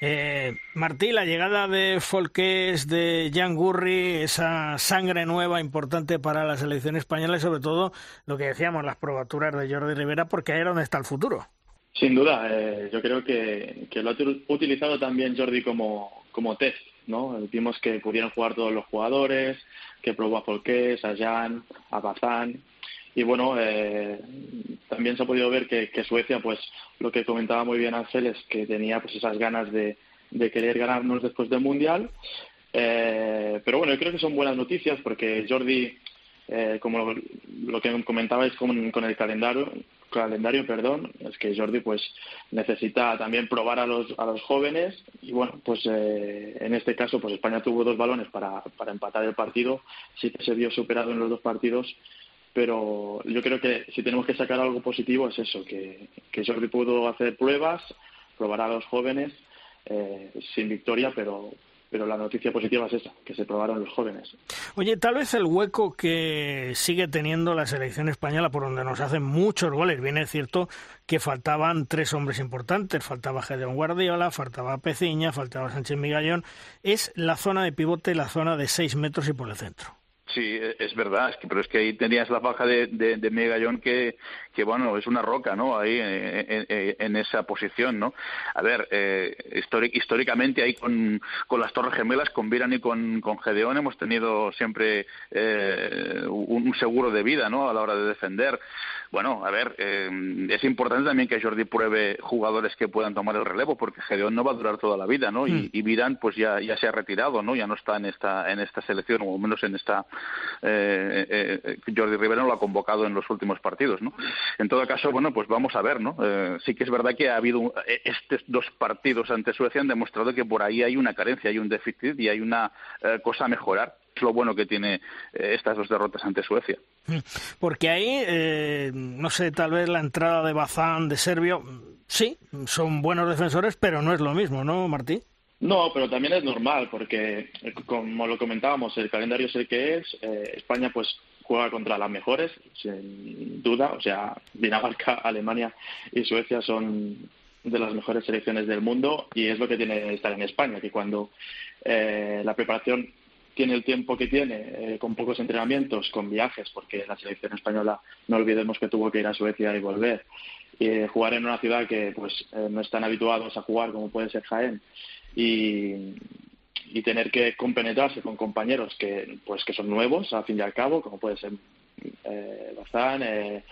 Eh, Martí, la llegada de Folqués, de Jan Gurri, esa sangre nueva importante para la selección española y sobre todo lo que decíamos, las probaturas de Jordi Rivera, porque ahí es donde está el futuro. Sin duda, eh, yo creo que, que, lo ha utilizado también Jordi como, como test, ¿no? Vimos que pudieron jugar todos los jugadores, que probó a Folqués, a Jan, a Bazán, y bueno, eh, también se ha podido ver que, Suecia, pues lo que comentaba muy bien Ángel es que tenía pues esas ganas de, de querer ganarnos después del Mundial, eh, pero bueno, yo creo que son buenas noticias porque Jordi, eh, como lo, que comentabais con, con el calendario, calendario, perdón, es que Jordi pues necesita también probar a los, a los jóvenes y bueno, pues eh, en este caso pues España tuvo dos balones para, para empatar el partido, sí que se vio superado en los dos partidos, pero yo creo que si tenemos que sacar algo positivo es eso, que, que Jordi pudo hacer pruebas, probar a los jóvenes eh, sin victoria, pero, pero la noticia positiva es esa, que se probaron los jóvenes. Oye, tal vez el hueco que sigue teniendo la selección española, por donde nos hacen muchos goles, bien es cierto que faltaban tres hombres importantes, faltaba Gedeón Guardiola, faltaba Peciña, faltaba Sánchez Migallón, es la zona de pivote, la zona de seis metros y por el centro. Sí, e, es verdad, es que, pero es que ahí tenías la baja de, de, de Megallón que, que, bueno, es una roca, ¿no? Ahí en, en, en esa posición, ¿no? A ver, eh, históricamente ahí con, con, las Torres Gemelas, con Viran y con, con Gedeón hemos tenido siempre eh, un, un, seguro de vida, ¿no? A la hora de defender. Bueno, a ver, eh, es importante también que Jordi pruebe jugadores que puedan tomar el relevo, porque Gedeón no va a durar toda la vida, ¿no? Mm. Y, y Viran, pues ya, ya se ha retirado, ¿no? Ya no está en esta, en esta selección, o al menos en esta eh, eh, Jordi Rivera no lo ha convocado en los últimos partidos, ¿no? En todo caso, bueno, pues vamos a ver, ¿no? Eh, sí que es verdad que ha habido eh, estos dos partidos ante Suecia han demostrado que por ahí hay una carencia, hay un déficit y hay una eh, cosa a mejorar es lo bueno que tiene eh, estas dos derrotas ante Suecia. Porque ahí, eh, no sé, tal vez la entrada de Bazán, de Serbio, sí, son buenos defensores, pero no es lo mismo, ¿no, Martí? No, pero también es normal, porque como lo comentábamos, el calendario es el que es. Eh, España, pues juega contra las mejores, sin duda. O sea, Dinamarca, Alemania y Suecia son de las mejores selecciones del mundo y es lo que tiene estar en España, que cuando eh, la preparación tiene el tiempo que tiene, eh, con pocos entrenamientos, con viajes, porque la selección española, no olvidemos que tuvo que ir a Suecia y volver, jugar en una ciudad que pues eh, no están habituados a jugar como puede ser Jaén, y, y tener que compenetrarse con compañeros que pues que son nuevos al fin y al cabo como puede ser eh, Bazán, eh,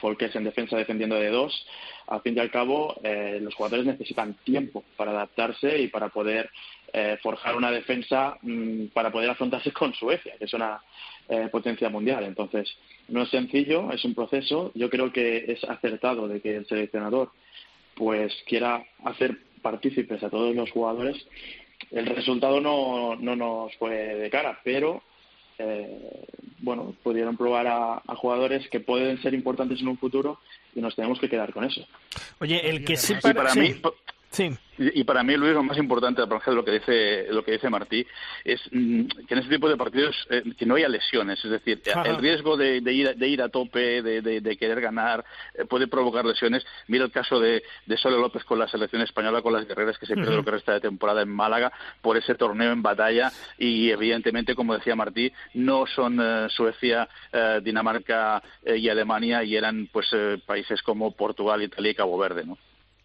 Folkes en defensa defendiendo de dos al fin y al cabo eh, los jugadores necesitan tiempo para adaptarse y para poder eh, forjar una defensa mmm, para poder afrontarse con Suecia que es una eh, potencia mundial entonces no es sencillo es un proceso yo creo que es acertado de que el seleccionador pues quiera hacer partícipes a todos los jugadores el resultado no, no nos fue de cara, pero eh, bueno, pudieron probar a, a, jugadores que pueden ser importantes en un futuro y nos tenemos que quedar con eso. Oye, el que sí para, para sí. mí Sí. Y, y, para mí, Luis, lo más importante, aparte de lo que dice, lo que dice Martí, es mmm, que en ese tipo de partidos eh, que no haya lesiones. Es decir, Ajá. el riesgo de, de, ir, de, ir, a tope, de, de querer ganar, eh, puede provocar lesiones. Mira el caso de, Sole López con la selección española, con las guerreras que se pierde uh -huh. lo que resta de temporada en Málaga por ese torneo en batalla. Y evidentemente, como decía Martí, no son uh, Suecia, uh, Dinamarca y Alemania, y eran pues países como Portugal, Italia y Cabo Verde, ¿no?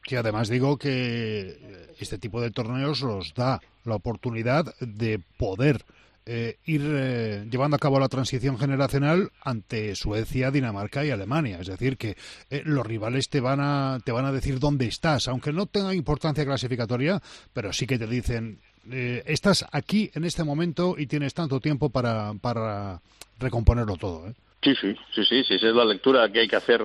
Que además digo que este tipo de torneos os da la oportunidad de poder eh, ir eh, llevando a cabo la transición generacional ante Suecia, Dinamarca y Alemania. Es decir, que eh, los rivales te van, a, te van a decir dónde estás, aunque no tenga importancia clasificatoria, pero sí que te dicen, eh, estás aquí en este momento y tienes tanto tiempo para, para recomponerlo todo. Sí, sí, sí, sí, sí, esa es la lectura que hay que hacer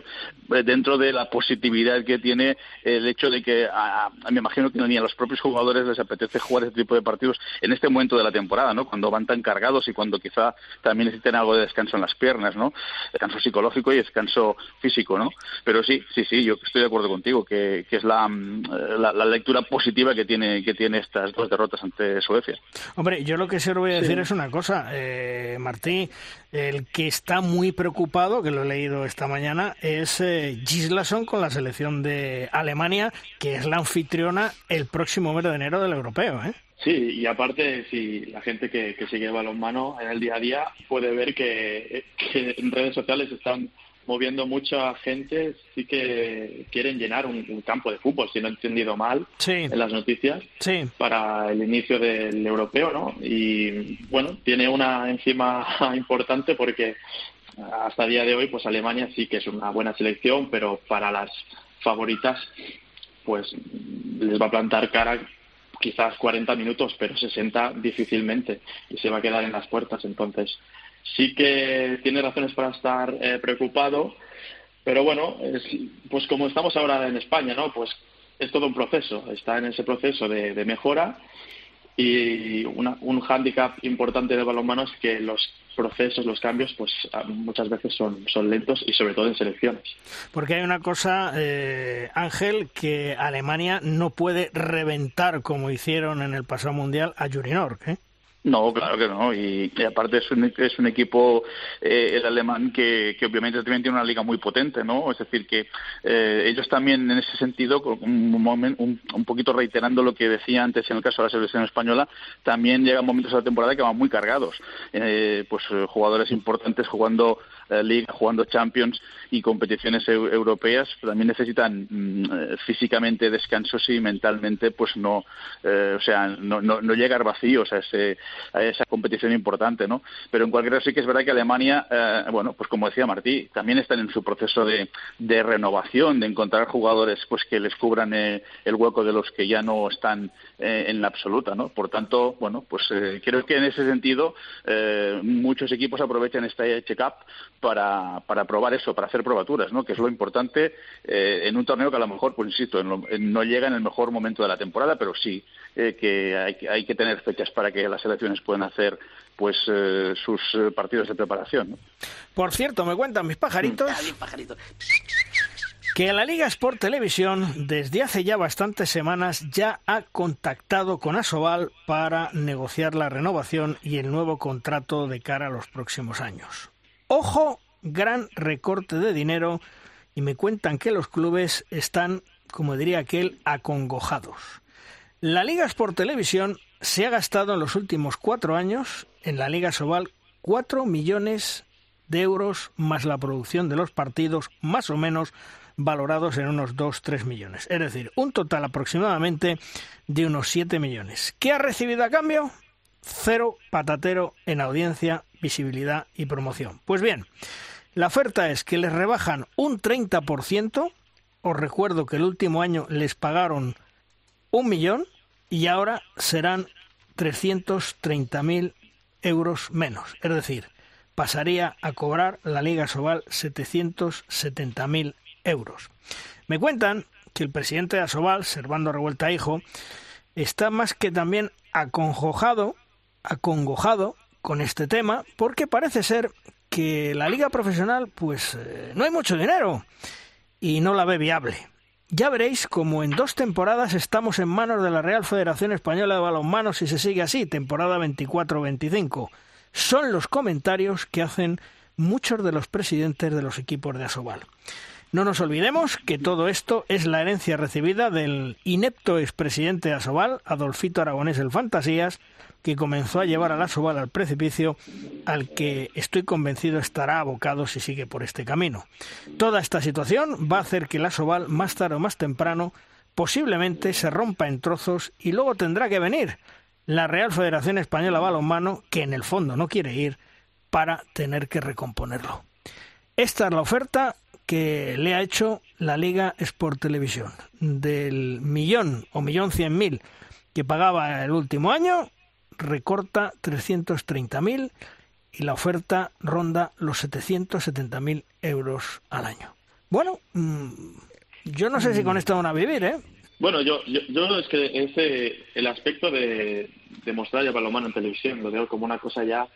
eh, dentro de la positividad que tiene el hecho de que a, a, me imagino que ni a los propios jugadores les apetece jugar este tipo de partidos en este momento de la temporada, ¿no? Cuando van tan cargados y cuando quizá también necesiten algo de descanso en las piernas, ¿no? Descanso psicológico y descanso físico, ¿no? Pero sí, sí, sí, yo estoy de acuerdo contigo que, que es la, la, la, lectura positiva que tiene que tiene estas dos derrotas ante Suecia. Hombre, yo lo que lo voy a decir sí. es una cosa, eh, Martí, el que está muy preocupado, que lo he leído esta mañana, es eh, Gislason con la selección de Alemania, que es la anfitriona el próximo mes de enero del europeo. ¿eh? Sí, y aparte, si la gente que, que sigue balonmano en el día a día puede ver que, que en redes sociales están moviendo mucha gente, sí que quieren llenar un, un, campo de fútbol, si no he entendido mal sí. en las noticias, sí. para el inicio del europeo, ¿no? Y bueno, tiene una encima importante porque hasta el día de hoy, pues Alemania sí que es una buena selección, pero para las favoritas, pues les va a plantar cara quizás 40 minutos, pero 60 difícilmente y se va a quedar en las puertas. Entonces, sí que tiene razones para estar eh, preocupado, Pero bueno, pues como estamos ahora en España, ¿no? Pues es todo un proceso, está en ese proceso de, mejora y un hándicap importante de balonmano es que los procesos, los cambios, pues muchas veces son, son lentos y sobre todo en selecciones. Porque hay una cosa, eh, Ángel, que Alemania no puede reventar como hicieron en el pasado mundial a Jurinor, ¿eh? No, claro que no. Y, aparte es un, es un equipo, eh, el alemán, que, que, obviamente también tiene una liga muy potente, ¿no? Es decir, que eh, ellos también en ese sentido, un, un, un, poquito reiterando lo que decía antes en el caso de la selección española, también llegan momentos de la temporada que van muy cargados. Eh, pues jugadores importantes jugando Liga, jugando Champions y competiciones europeas, también necesitan mm, físicamente descansos y mentalmente, pues no, o sea, no, no, no llegar vacíos a ese a esa competición importante, ¿no? Pero en cualquier caso sí que es verdad que Alemania, eh, bueno, pues como decía Martí, también están en su proceso de, de renovación, de encontrar jugadores pues que les cubran eh, el hueco de los que ya no están eh, en la absoluta, ¿no? Por tanto, bueno, pues creo que en ese sentido muchos equipos aprovechan esta check-up para, para probar eso, para hacer probaturas, ¿no? Que es lo importante en un torneo que a lo mejor, pues insisto, no llega en el mejor momento de la temporada, pero sí que hay, hay que tener fechas para que la selección pueden hacer pues eh, sus eh, partidos de preparación. Por cierto, me cuentan mis pajaritos que la Liga Sport Televisión desde hace ya bastantes semanas ya ha contactado con Asobal para negociar la renovación y el nuevo contrato de cara a los próximos años. Ojo, gran recorte de dinero y me cuentan que los clubes están, como diría aquel, acongojados. La Liga Sport Televisión se ha gastado en los últimos cuatro años en la Liga Sobal cuatro millones de euros más la producción de los partidos, más o menos valorados en unos dos, tres millones. Es decir, un total aproximadamente de unos siete millones. ¿Qué ha recibido a cambio? Cero patatero en audiencia, visibilidad y promoción. Pues bien, la oferta es que les rebajan un 30%. Os recuerdo que el último año les pagaron un millón y ahora serán 330.000 euros menos. Es decir, pasaría a cobrar la Liga Sobal 770.000 euros. Me cuentan que el presidente de Asobal, Servando Revuelta Hijo, está más que también acongojado, acongojado con este tema, porque parece ser que la liga profesional, pues eh, no hay mucho dinero y no la ve viable. Ya veréis como en dos temporadas estamos en manos de la Real Federación Española de Balonmano si se sigue así, temporada 24-25. Son los comentarios que hacen muchos de los presidentes de los equipos de Asobal. No nos olvidemos que todo esto es la herencia recibida del inepto expresidente de Asobal, Adolfito Aragonés el Fantasías, que comenzó a llevar a la Sobal al precipicio al que estoy convencido estará abocado si sigue por este camino. Toda esta situación va a hacer que la Sobal más tarde o más temprano posiblemente se rompa en trozos y luego tendrá que venir la Real Federación Española Balonmano, que en el fondo no quiere ir, para tener que recomponerlo. Esta es la oferta que le ha hecho la Liga Sport Televisión. Del millón o millón cien mil que pagaba el último año, recorta 330.000 y la oferta ronda los 770.000 euros al año. Bueno, mm, yo no sé si con esto van a vivir, ¿eh? Bueno, yo, yo, es que ese, el aspecto de, de mostrar ya en televisión lo veo como una cosa ya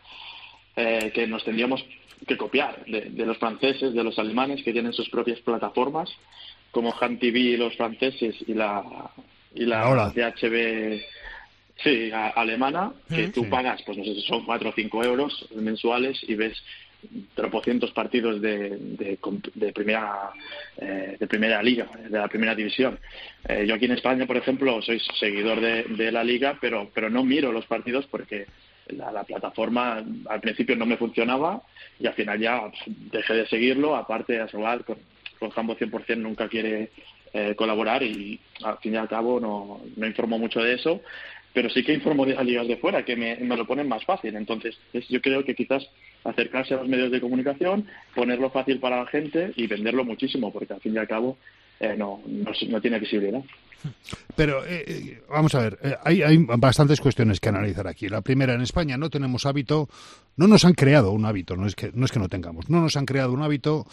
eh, que nos tendríamos que copiar de, de, los franceses, de los alemanes que tienen sus propias plataformas, como Han TV los franceses y la, y la DHB Sí, alemana, que tú pagas, pues no sé si son 4 o 5 euros mensuales y ves tropocientos partidos de, de, primera eh, de primera liga de la primera división. Eh, yo aquí en España por ejemplo soy seguidor de, la liga pero pero no miro los partidos porque la, plataforma al principio no me funcionaba y al final ya dejé de seguirlo aparte a Solar con, con Jambo 100% nunca quiere eh, colaborar y al fin y al cabo no, no informo mucho de eso pero sí que informo de las ligas de fuera, que me, lo ponen más fácil. Entonces, yo creo que quizás acercarse a los medios de comunicación, ponerlo fácil para la gente y venderlo muchísimo, porque al fin y al cabo eh, no, no, tiene visibilidad. Pero eh, eh, vamos a ver, eh, hay, hay bastantes cuestiones que analizar aquí. La primera, en España no tenemos hábito, no nos han creado un hábito, no es que no es que no tengamos, no nos han creado un hábito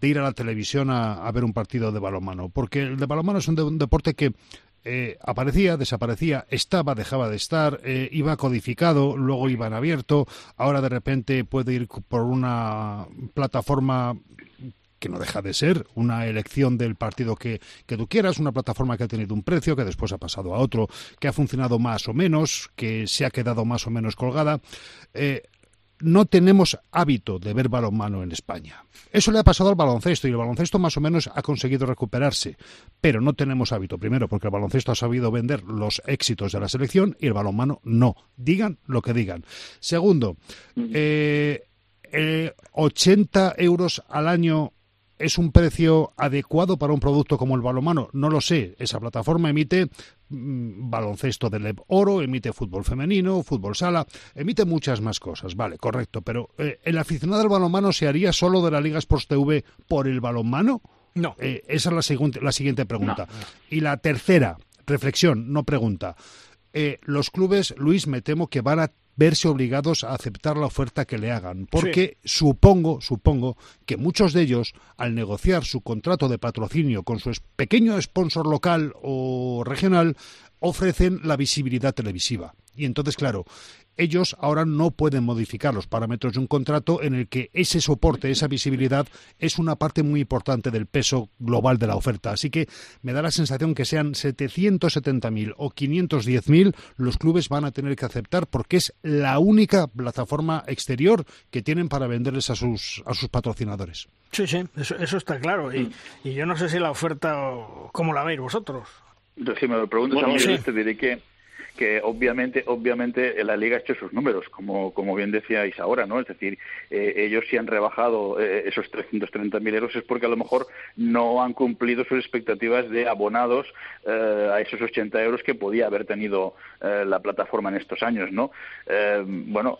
de ir a la televisión a, ver un partido de balonmano, porque el de balonmano es un, deporte que aparecía, desaparecía, estaba, dejaba de estar, iba codificado, luego iba en abierto, ahora de repente puede ir por una plataforma que no deja de ser una elección del partido que, que, tú quieras, una plataforma que ha tenido un precio, que después ha pasado a otro, que ha funcionado más o menos, que se ha quedado más o menos colgada. Eh, no tenemos hábito de ver balonmano en España. Eso le ha pasado al baloncesto y el baloncesto más o menos ha conseguido recuperarse, pero no tenemos hábito. Primero, porque el baloncesto ha sabido vender los éxitos de la selección y el balonmano no. Digan lo que digan. Segundo, eh, 80 eh, euros al año ¿Es un precio adecuado para un producto como el balonmano? No lo sé. Esa plataforma emite mm, baloncesto de oro, emite fútbol femenino, fútbol sala, emite muchas más cosas. Vale, correcto. Pero eh, ¿el aficionado al balonmano se haría solo de la Liga Sports TV por el balonmano? No. Eh, esa es la, siguiente, la siguiente pregunta. Y la tercera, reflexión, no pregunta. Eh, los clubes, Luis, me temo que van a verse obligados a aceptar la oferta que le hagan, porque supongo, supongo que muchos de ellos, al negociar su contrato de patrocinio con su pequeño sponsor local o regional, ofrecen la visibilidad televisiva. Y entonces, claro, ellos ahora no pueden modificar los parámetros de un contrato en el que ese soporte, esa visibilidad, es una parte muy importante del peso global de la oferta. Así que me da la sensación que sean 770.000 o 510.000, los clubes van a tener que aceptar porque es la única plataforma exterior que tienen para venderles a sus, a sus patrocinadores. Sí, sí, eso, está claro. Y, y, yo no sé si la oferta, ¿cómo la veis vosotros? Si me lo preguntas a mí, te diré que que obviamente, obviamente la liga ha hecho sus números, como, como bien decíais ahora, ¿no? Es decir, eh, ellos si han rebajado eh, esos 330.000 euros es porque a lo mejor no han cumplido sus expectativas de abonados eh, a esos 80 euros que podía haber tenido la plataforma en estos años, ¿no? bueno,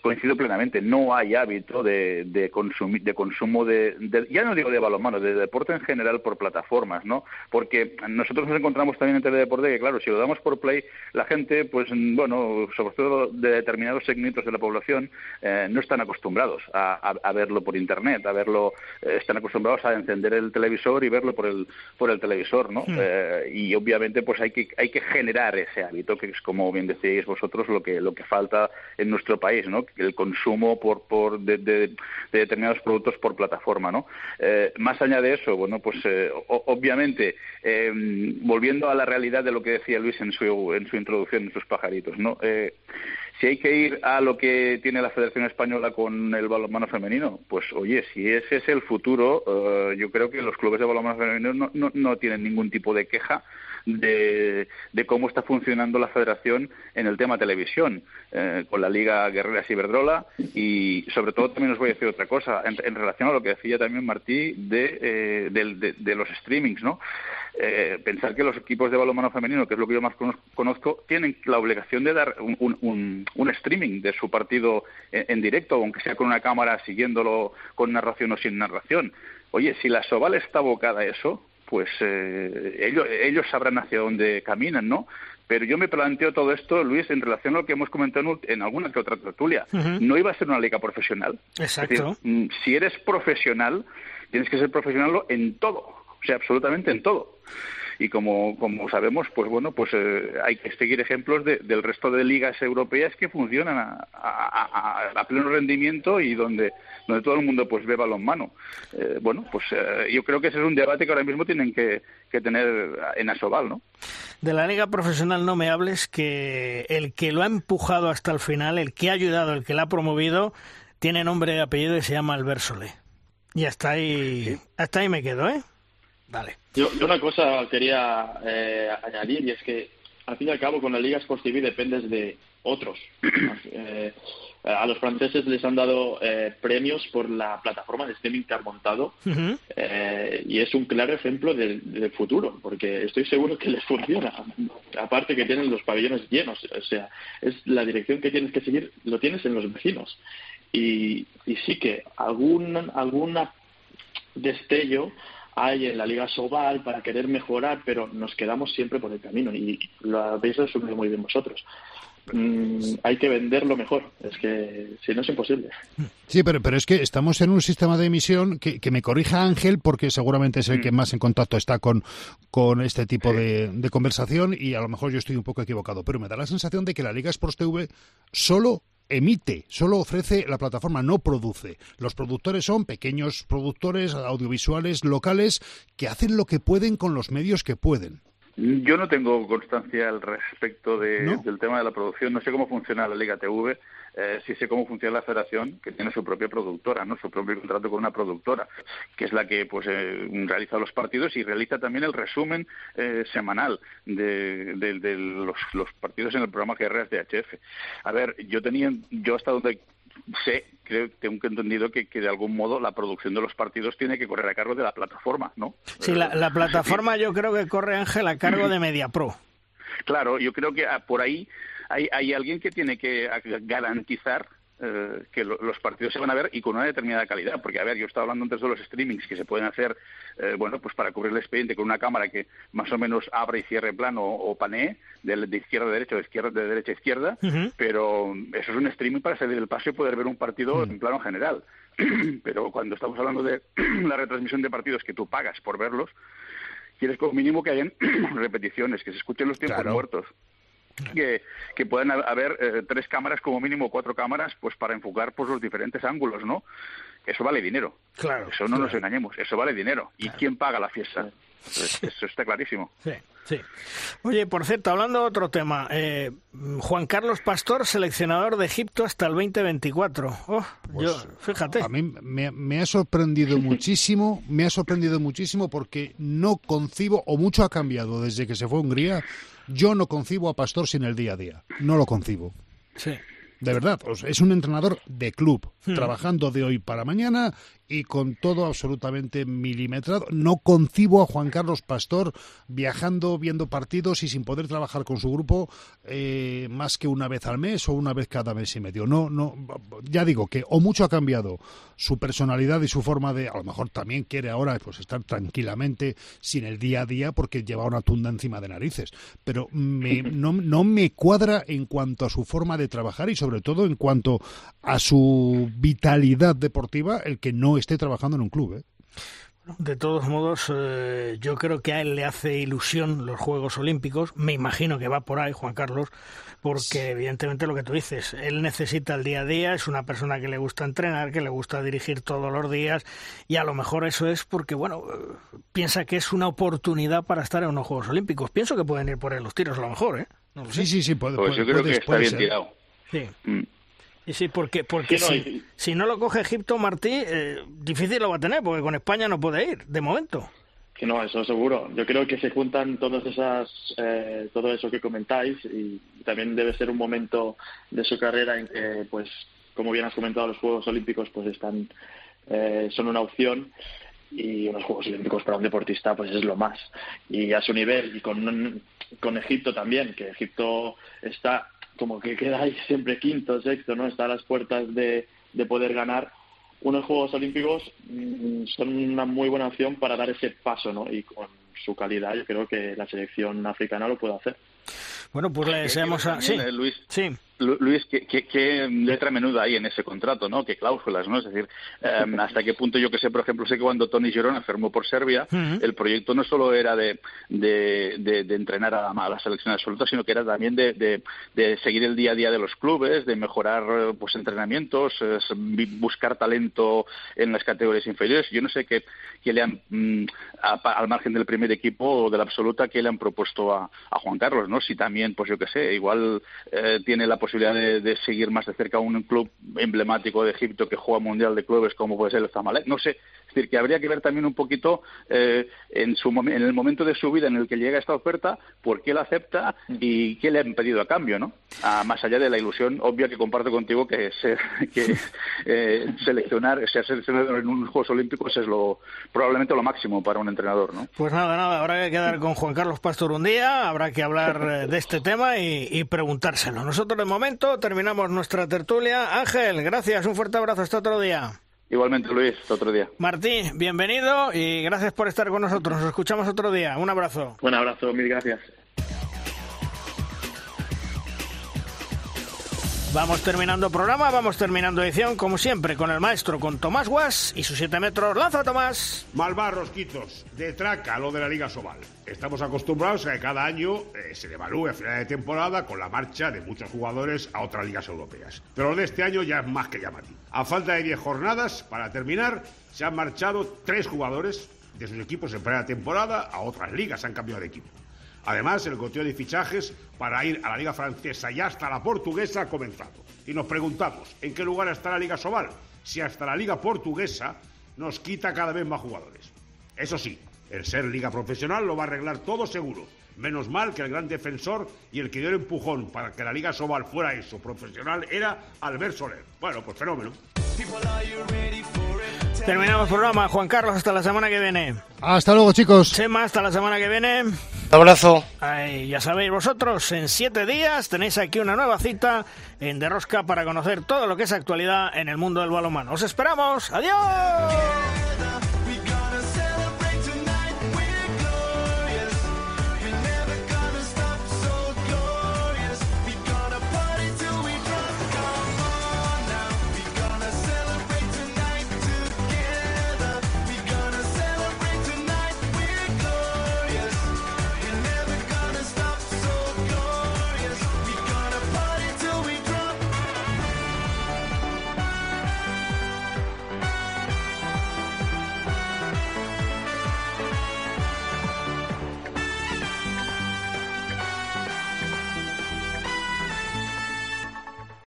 coincido plenamente, no hay hábito de, de, consumir, de consumo de, ya no digo de balonmano, de deporte en general por plataformas, ¿no? Porque nosotros nos encontramos también en teledeporte que, claro, si lo damos por play, la gente, pues bueno, sobre todo de determinados segmentos de la población, eh, no están acostumbrados a, verlo por internet, a verlo, eh, están acostumbrados a encender el televisor y verlo por el por el televisor, ¿no? Hmm. Eh, y obviamente, pues hay que hay que generar ese hábito que es como bien decíais vosotros lo que lo que falta en nuestro país, ¿no? El consumo por por de, determinados productos por plataforma, ¿no? más allá de eso, bueno, pues obviamente volviendo a la realidad de lo que decía Luis en su en su introducción sus pajaritos, ¿no? Eh, si hay que ir a lo que tiene la Federación Española con el balonmano femenino, pues oye, si ese es el futuro, eh, yo creo que los clubes de balonmano femenino no, no, no tienen ningún tipo de queja de, cómo está funcionando la federación en el tema televisión, eh, con la Liga Guerrera Ciberdrola y sobre todo también os voy a decir otra cosa en, relación a lo que decía también Martí de, eh, de, los streamings, ¿no? Eh, pensar que los equipos de balonmano femenino, que es lo que yo más conozco, tienen la obligación de dar un, un, streaming de su partido en, en, directo, aunque sea con una cámara siguiéndolo con narración o sin narración. Oye, si la Soval está abocada a eso, pues eh, ellos, ellos sabrán hacia dónde caminan, ¿no? Pero yo me planteo todo esto, Luis, en relación a lo que hemos comentado en alguna que otra tertulia. No iba a ser una liga profesional. Exacto. Mm, si eres profesional, tienes que ser profesional en todo, o sea, absolutamente en todo y como, como sabemos, pues bueno, pues eh, hay que seguir ejemplos del resto de ligas europeas que funcionan a, a, pleno rendimiento y donde, donde todo el mundo pues ve balonmano. Eh, bueno, pues eh, yo creo que ese es un debate que ahora mismo tienen que, que tener en Asobal, ¿no? De la liga profesional no me hables que el que lo ha empujado hasta el final, el que ha ayudado, el que la ha promovido, tiene nombre y apellido y se llama Albert Solé. Y hasta ahí, hasta ahí me quedo, ¿eh? Vale. Yo, una cosa quería eh, añadir y es que al fin y al cabo con la Liga Sports TV dependes de otros. Eh, a los franceses les han dado eh, premios por la plataforma de streaming que han montado y es un claro ejemplo del, futuro porque estoy seguro que les funciona. Aparte que tienen los pabellones llenos, o sea, es la dirección que tienes que seguir, lo tienes en los vecinos. Y, y sí que algún alguna destello hay en la Liga Sobal para querer mejorar, pero nos quedamos siempre por el camino y lo habéis resumido muy bien vosotros. Mm, hay que venderlo mejor. Es que si no es imposible. Sí, pero, pero es que estamos en un sistema de emisión que, me corrija Ángel, porque seguramente es el que mm. más en contacto está con, con este tipo de, de, conversación y a lo mejor yo estoy un poco equivocado, pero me da la sensación de que la Liga Sports TV solo emite, solo ofrece la plataforma, no produce. Los productores son pequeños productores audiovisuales locales que hacen lo que pueden con los medios que pueden. Yo no tengo constancia al respecto del tema de la producción. No sé cómo funciona la Liga TV. Eh, sí sé cómo funciona la federación, que tiene su propia productora, no su propio contrato con una productora, que es la que pues eh, realiza los partidos y realiza también el resumen eh, semanal de, los, los, partidos en el programa Guerreras de HF. A ver, yo tenía, yo hasta donde sé, creo, tengo entendido que, que, de algún modo la producción de los partidos tiene que correr a cargo de la plataforma, ¿no? Sí, la, la plataforma yo creo que corre, Ángel, a cargo de MediaPro. Claro, yo creo que ah, por ahí hay, hay alguien que tiene que garantizar eh, que los partidos se van a ver y con una determinada calidad. Porque, a ver, yo estaba hablando antes de los streamings que se pueden hacer, eh, bueno, pues para cubrir el expediente con una cámara que más o menos abra y cierre plano o, panee de, izquierda a derecha o de, izquierda, de derecha a izquierda, pero eso es un streaming para salir del paso y poder ver un partido en plano general. pero cuando estamos hablando de la retransmisión de partidos que tú pagas por verlos, quieres como mínimo que hayan repeticiones, que se escuchen los tiempos muertos que, que puedan haber eh, tres cámaras, como mínimo cuatro cámaras, pues para enfocar pues, los diferentes ángulos, ¿no? Eso vale dinero. Claro. Eso no nos engañemos, eso vale dinero. ¿Y quién paga la fiesta? Eso está clarísimo. Sí, sí. Oye, por cierto, hablando de otro tema, eh, Juan Carlos Pastor, seleccionador de Egipto hasta el 2024. Oh, pues yo, fíjate. A mí me, me, ha sorprendido muchísimo, me ha sorprendido muchísimo porque no concibo, o mucho ha cambiado desde que se fue a Hungría, yo no concibo a Pastor sin el día a día. No lo concibo. Sí. De verdad, es un entrenador de club, hmm. trabajando de hoy para mañana y con todo absolutamente milimetrado. No concibo a Juan Carlos Pastor viajando, viendo partidos y sin poder trabajar con su grupo eh, más que una vez al mes o una vez cada mes y medio. No, no, ya digo que o mucho ha cambiado su personalidad y su forma de, a lo mejor también quiere ahora pues estar tranquilamente sin el día a día porque lleva una tunda encima de narices. Pero no, no me cuadra en cuanto a su forma de trabajar y sobre todo en cuanto a su vitalidad deportiva el que no esté trabajando en un club. ¿eh? De todos modos, eh, yo creo que a él le hace ilusión los Juegos Olímpicos. Me imagino que va por ahí, Juan Carlos, porque evidentemente lo que tú dices, él necesita el día a día, es una persona que le gusta entrenar, que le gusta dirigir todos los días, y a lo mejor eso es porque, bueno, eh, piensa que es una oportunidad para estar en unos Juegos Olímpicos. Pienso que pueden ir por él los tiros a lo mejor, ¿eh? sí, sí, sí, puede, pues yo creo que está bien tirado. Sí. Mm. Y sí, porque, porque si, no lo coge Egipto, Martí, eh, difícil lo va a tener, porque con España no puede ir, de momento. Que no, eso seguro. Yo creo que se juntan todas esas, eh, todo eso que comentáis y también debe ser un momento de su carrera en que, pues, como bien has comentado, los Juegos Olímpicos pues están, eh, son una opción y unos Juegos Olímpicos para un deportista pues es lo más. Y a su nivel y con, con Egipto también, que Egipto está como que queda ahí siempre quinto, sexto, ¿no? Está a las puertas de, de poder ganar. Unos Juegos Olímpicos mm, son una muy buena opción para dar ese paso, ¿no? Y con su calidad yo creo que la selección africana lo puede hacer. Bueno, pues le deseamos a... Sí, eh, Luis, sí. Luis, ¿qué, qué, letra menuda hay en ese contrato, ¿no? ¿Qué cláusulas, no? Es decir, em, hasta qué punto yo que sé, por ejemplo, sé que cuando Tony Girona firmó por Serbia, el proyecto no solo era de, de, de, entrenar a, la selección absoluta, sino que era también de, seguir el día a día de los clubes, de mejorar pues entrenamientos, buscar talento en las categorías inferiores. Yo no sé qué, qué le han, mm, al margen del primer equipo o de la absoluta, qué le han propuesto a, a Juan Carlos, ¿no? Si también, pues yo que sé, igual eh, tiene la posibilidad de, seguir más de cerca un club emblemático de Egipto que juega Mundial de Clubes como puede ser el Zamalek. No sé, es decir, que habría que ver también un poquito eh, en, su, en el momento de su vida en el que llega esta oferta, por qué la acepta y qué le han pedido a cambio, ¿no? más allá de la ilusión obvia que comparto contigo que, ser, que eh, seleccionar, ser seleccionado en unos Juegos Olímpicos es lo probablemente lo máximo para un entrenador, ¿no? Pues nada, nada, habrá que quedar con Juan Carlos Pastor un día, habrá que hablar eh, de este tema y preguntárselo. Nosotros de momento terminamos nuestra tertulia. Ángel, gracias, un fuerte abrazo, hasta otro día. Igualmente, Luis, otro día. Martín, bienvenido y gracias por estar con nosotros. Nos escuchamos otro día. Un abrazo. Un abrazo, mil gracias. Vamos terminando programa, vamos terminando edición, como siempre, con el maestro, con Tomás Guas y sus 7 metros. ¡Lanza, Tomás! Malvar, Rosquitos, de traca lo de la Liga Sobal. Estamos acostumbrados a que cada año eh, se evalúe a final de temporada con la marcha de muchos jugadores a otras ligas europeas. Pero lo de este año ya es más que llamativo. A falta de 10 jornadas, para terminar, se han marchado tres jugadores de sus equipos en primera temporada a otras ligas, han cambiado de equipo. Además, el goteo de fichajes para ir a la Liga Francesa y hasta la Portuguesa ha comenzado. Y nos preguntamos, ¿en qué lugar está la Liga Sobal? Si hasta la Liga Portuguesa nos quita cada vez más jugadores. Eso sí, el ser liga profesional lo va a arreglar todo seguro. Menos mal que el gran defensor y el que dio el empujón para que la Liga Sobal fuera eso, profesional, era Albert Soler. Bueno, pues fenómeno. Terminamos el programa. Juan Carlos, hasta la semana que viene. Hasta luego, chicos. Chema, hasta la semana que viene. Un abrazo. Ay, ya sabéis vosotros, en siete días tenéis aquí una nueva cita en Derrosca para conocer todo lo que es actualidad en el mundo del balonmano. ¡Os esperamos! ¡Adiós!